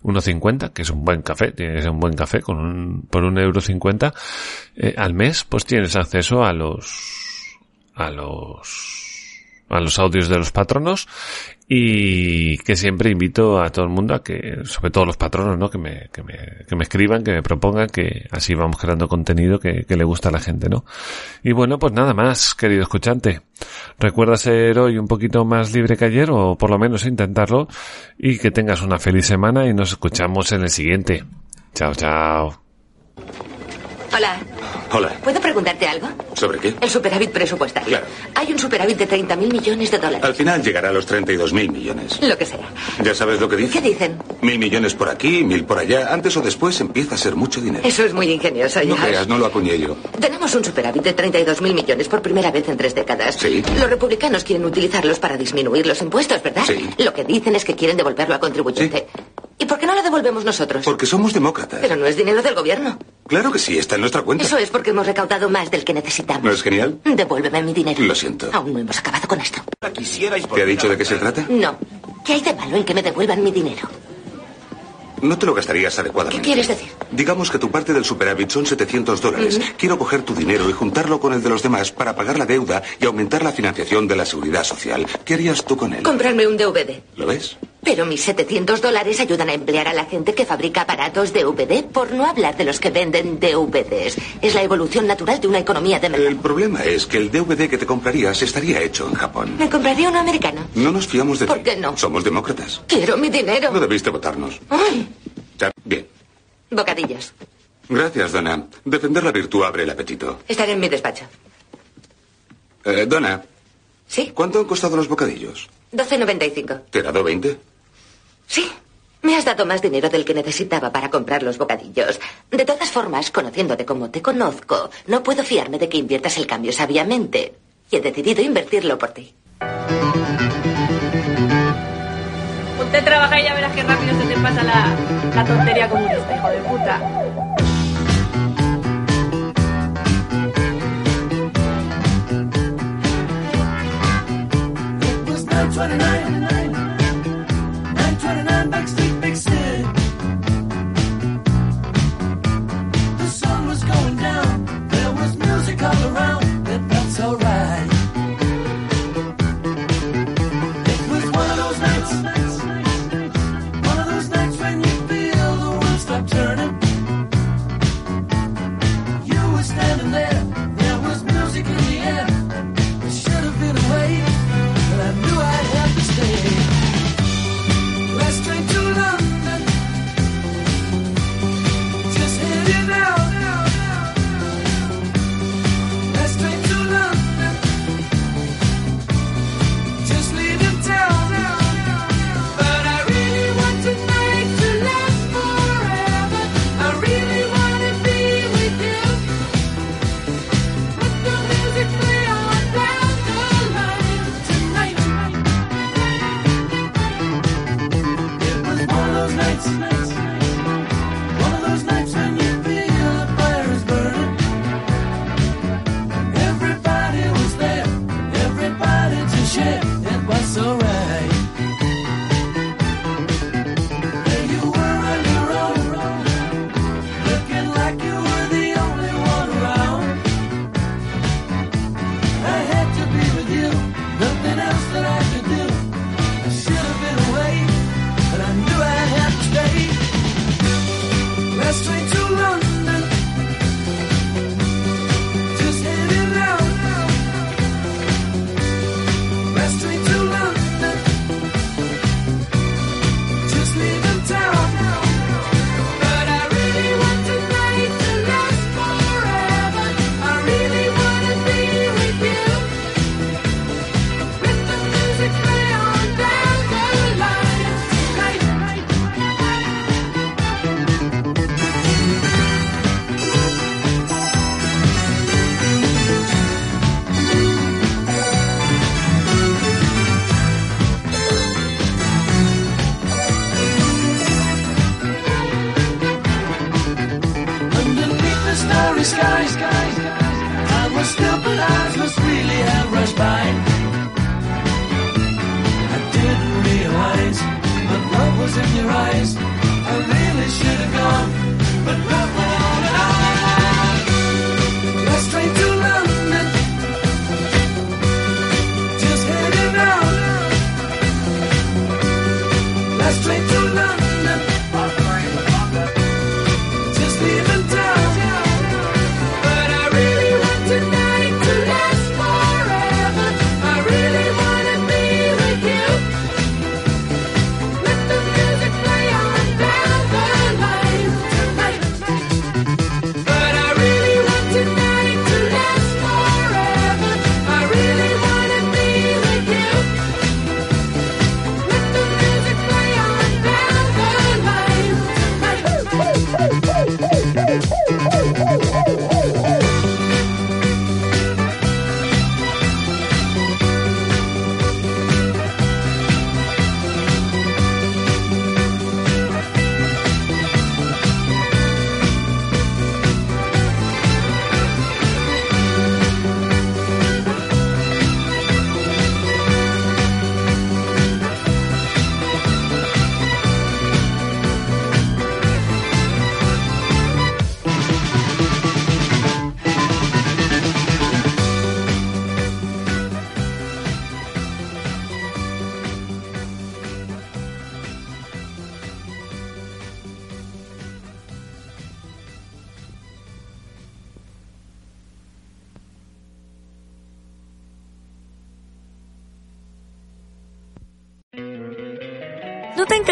1.50, que es un buen café, tiene que ser un buen café, con un, por un euro cincuenta eh, al mes, pues tienes acceso a los, a los, a los audios de los patronos y que siempre invito a todo el mundo a que, sobre todo los patronos, ¿no? Que me, que me, que me escriban, que me propongan, que así vamos creando contenido que, que le gusta a la gente, ¿no? Y bueno, pues nada más, querido escuchante. Recuerda ser hoy un poquito más libre que ayer, o por lo menos intentarlo, y que tengas una feliz semana y nos escuchamos en el siguiente. Chao, chao. Hola. Hola. ¿Puedo preguntarte algo? ¿Sobre qué? El superávit presupuestario. Claro. Hay un superávit de 30.000 millones de dólares. Al final llegará a los 32.000 millones. Lo que sea. ¿Ya sabes lo que dicen? ¿Qué dicen? Mil millones por aquí, mil por allá. Antes o después empieza a ser mucho dinero. Eso es muy ingenioso, No ya. creas, no lo acuñé yo. Tenemos un superávit de 32.000 millones por primera vez en tres décadas. Sí. Los republicanos quieren utilizarlos para disminuir los impuestos, ¿verdad? Sí. Lo que dicen es que quieren devolverlo al contribuyente. ¿Y por qué no lo devolvemos nosotros? Porque somos demócratas. Pero no es dinero del gobierno. Claro que sí, está en nuestra cuenta. Eso es porque hemos recaudado más del que necesitamos. ¿No es genial? Devuélveme mi dinero. Lo siento. Aún no hemos acabado con esto. ¿Te ha dicho de qué se trata? No. ¿Qué hay de malo en que me devuelvan mi dinero? No te lo gastarías adecuadamente. ¿Qué quieres decir? Digamos que tu parte del superávit son 700 dólares. Quiero coger tu dinero y juntarlo con el de los demás para pagar la deuda y aumentar la financiación de la seguridad social. ¿Qué harías tú con él? Comprarme un DVD. ¿Lo ves? Pero mis 700 dólares ayudan a emplear a la gente que fabrica aparatos DVD, por no hablar de los que venden DVDs. Es la evolución natural de una economía de mercado. El problema es que el DVD que te comprarías estaría hecho en Japón. Me compraría uno americano. No nos fiamos de ti. ¿Por qué no? Somos demócratas. Quiero mi dinero. No debiste votarnos. Ay, Bien. bocadillos. Gracias, Donna. Defender la virtud abre el apetito. Estaré en mi despacho. Eh, Donna, ¿Sí? ¿cuánto han costado los bocadillos? 12.95. ¿Te he dado 20? Sí, me has dado más dinero del que necesitaba para comprar los bocadillos. De todas formas, conociéndote como te conozco, no puedo fiarme de que inviertas el cambio sabiamente. Y he decidido invertirlo por ti. Usted trabaja y ya verás qué rápido se te pasa la, la tontería comunista, hijo de puta. Spider-Man, Backstreet, Big Sis. Thanks.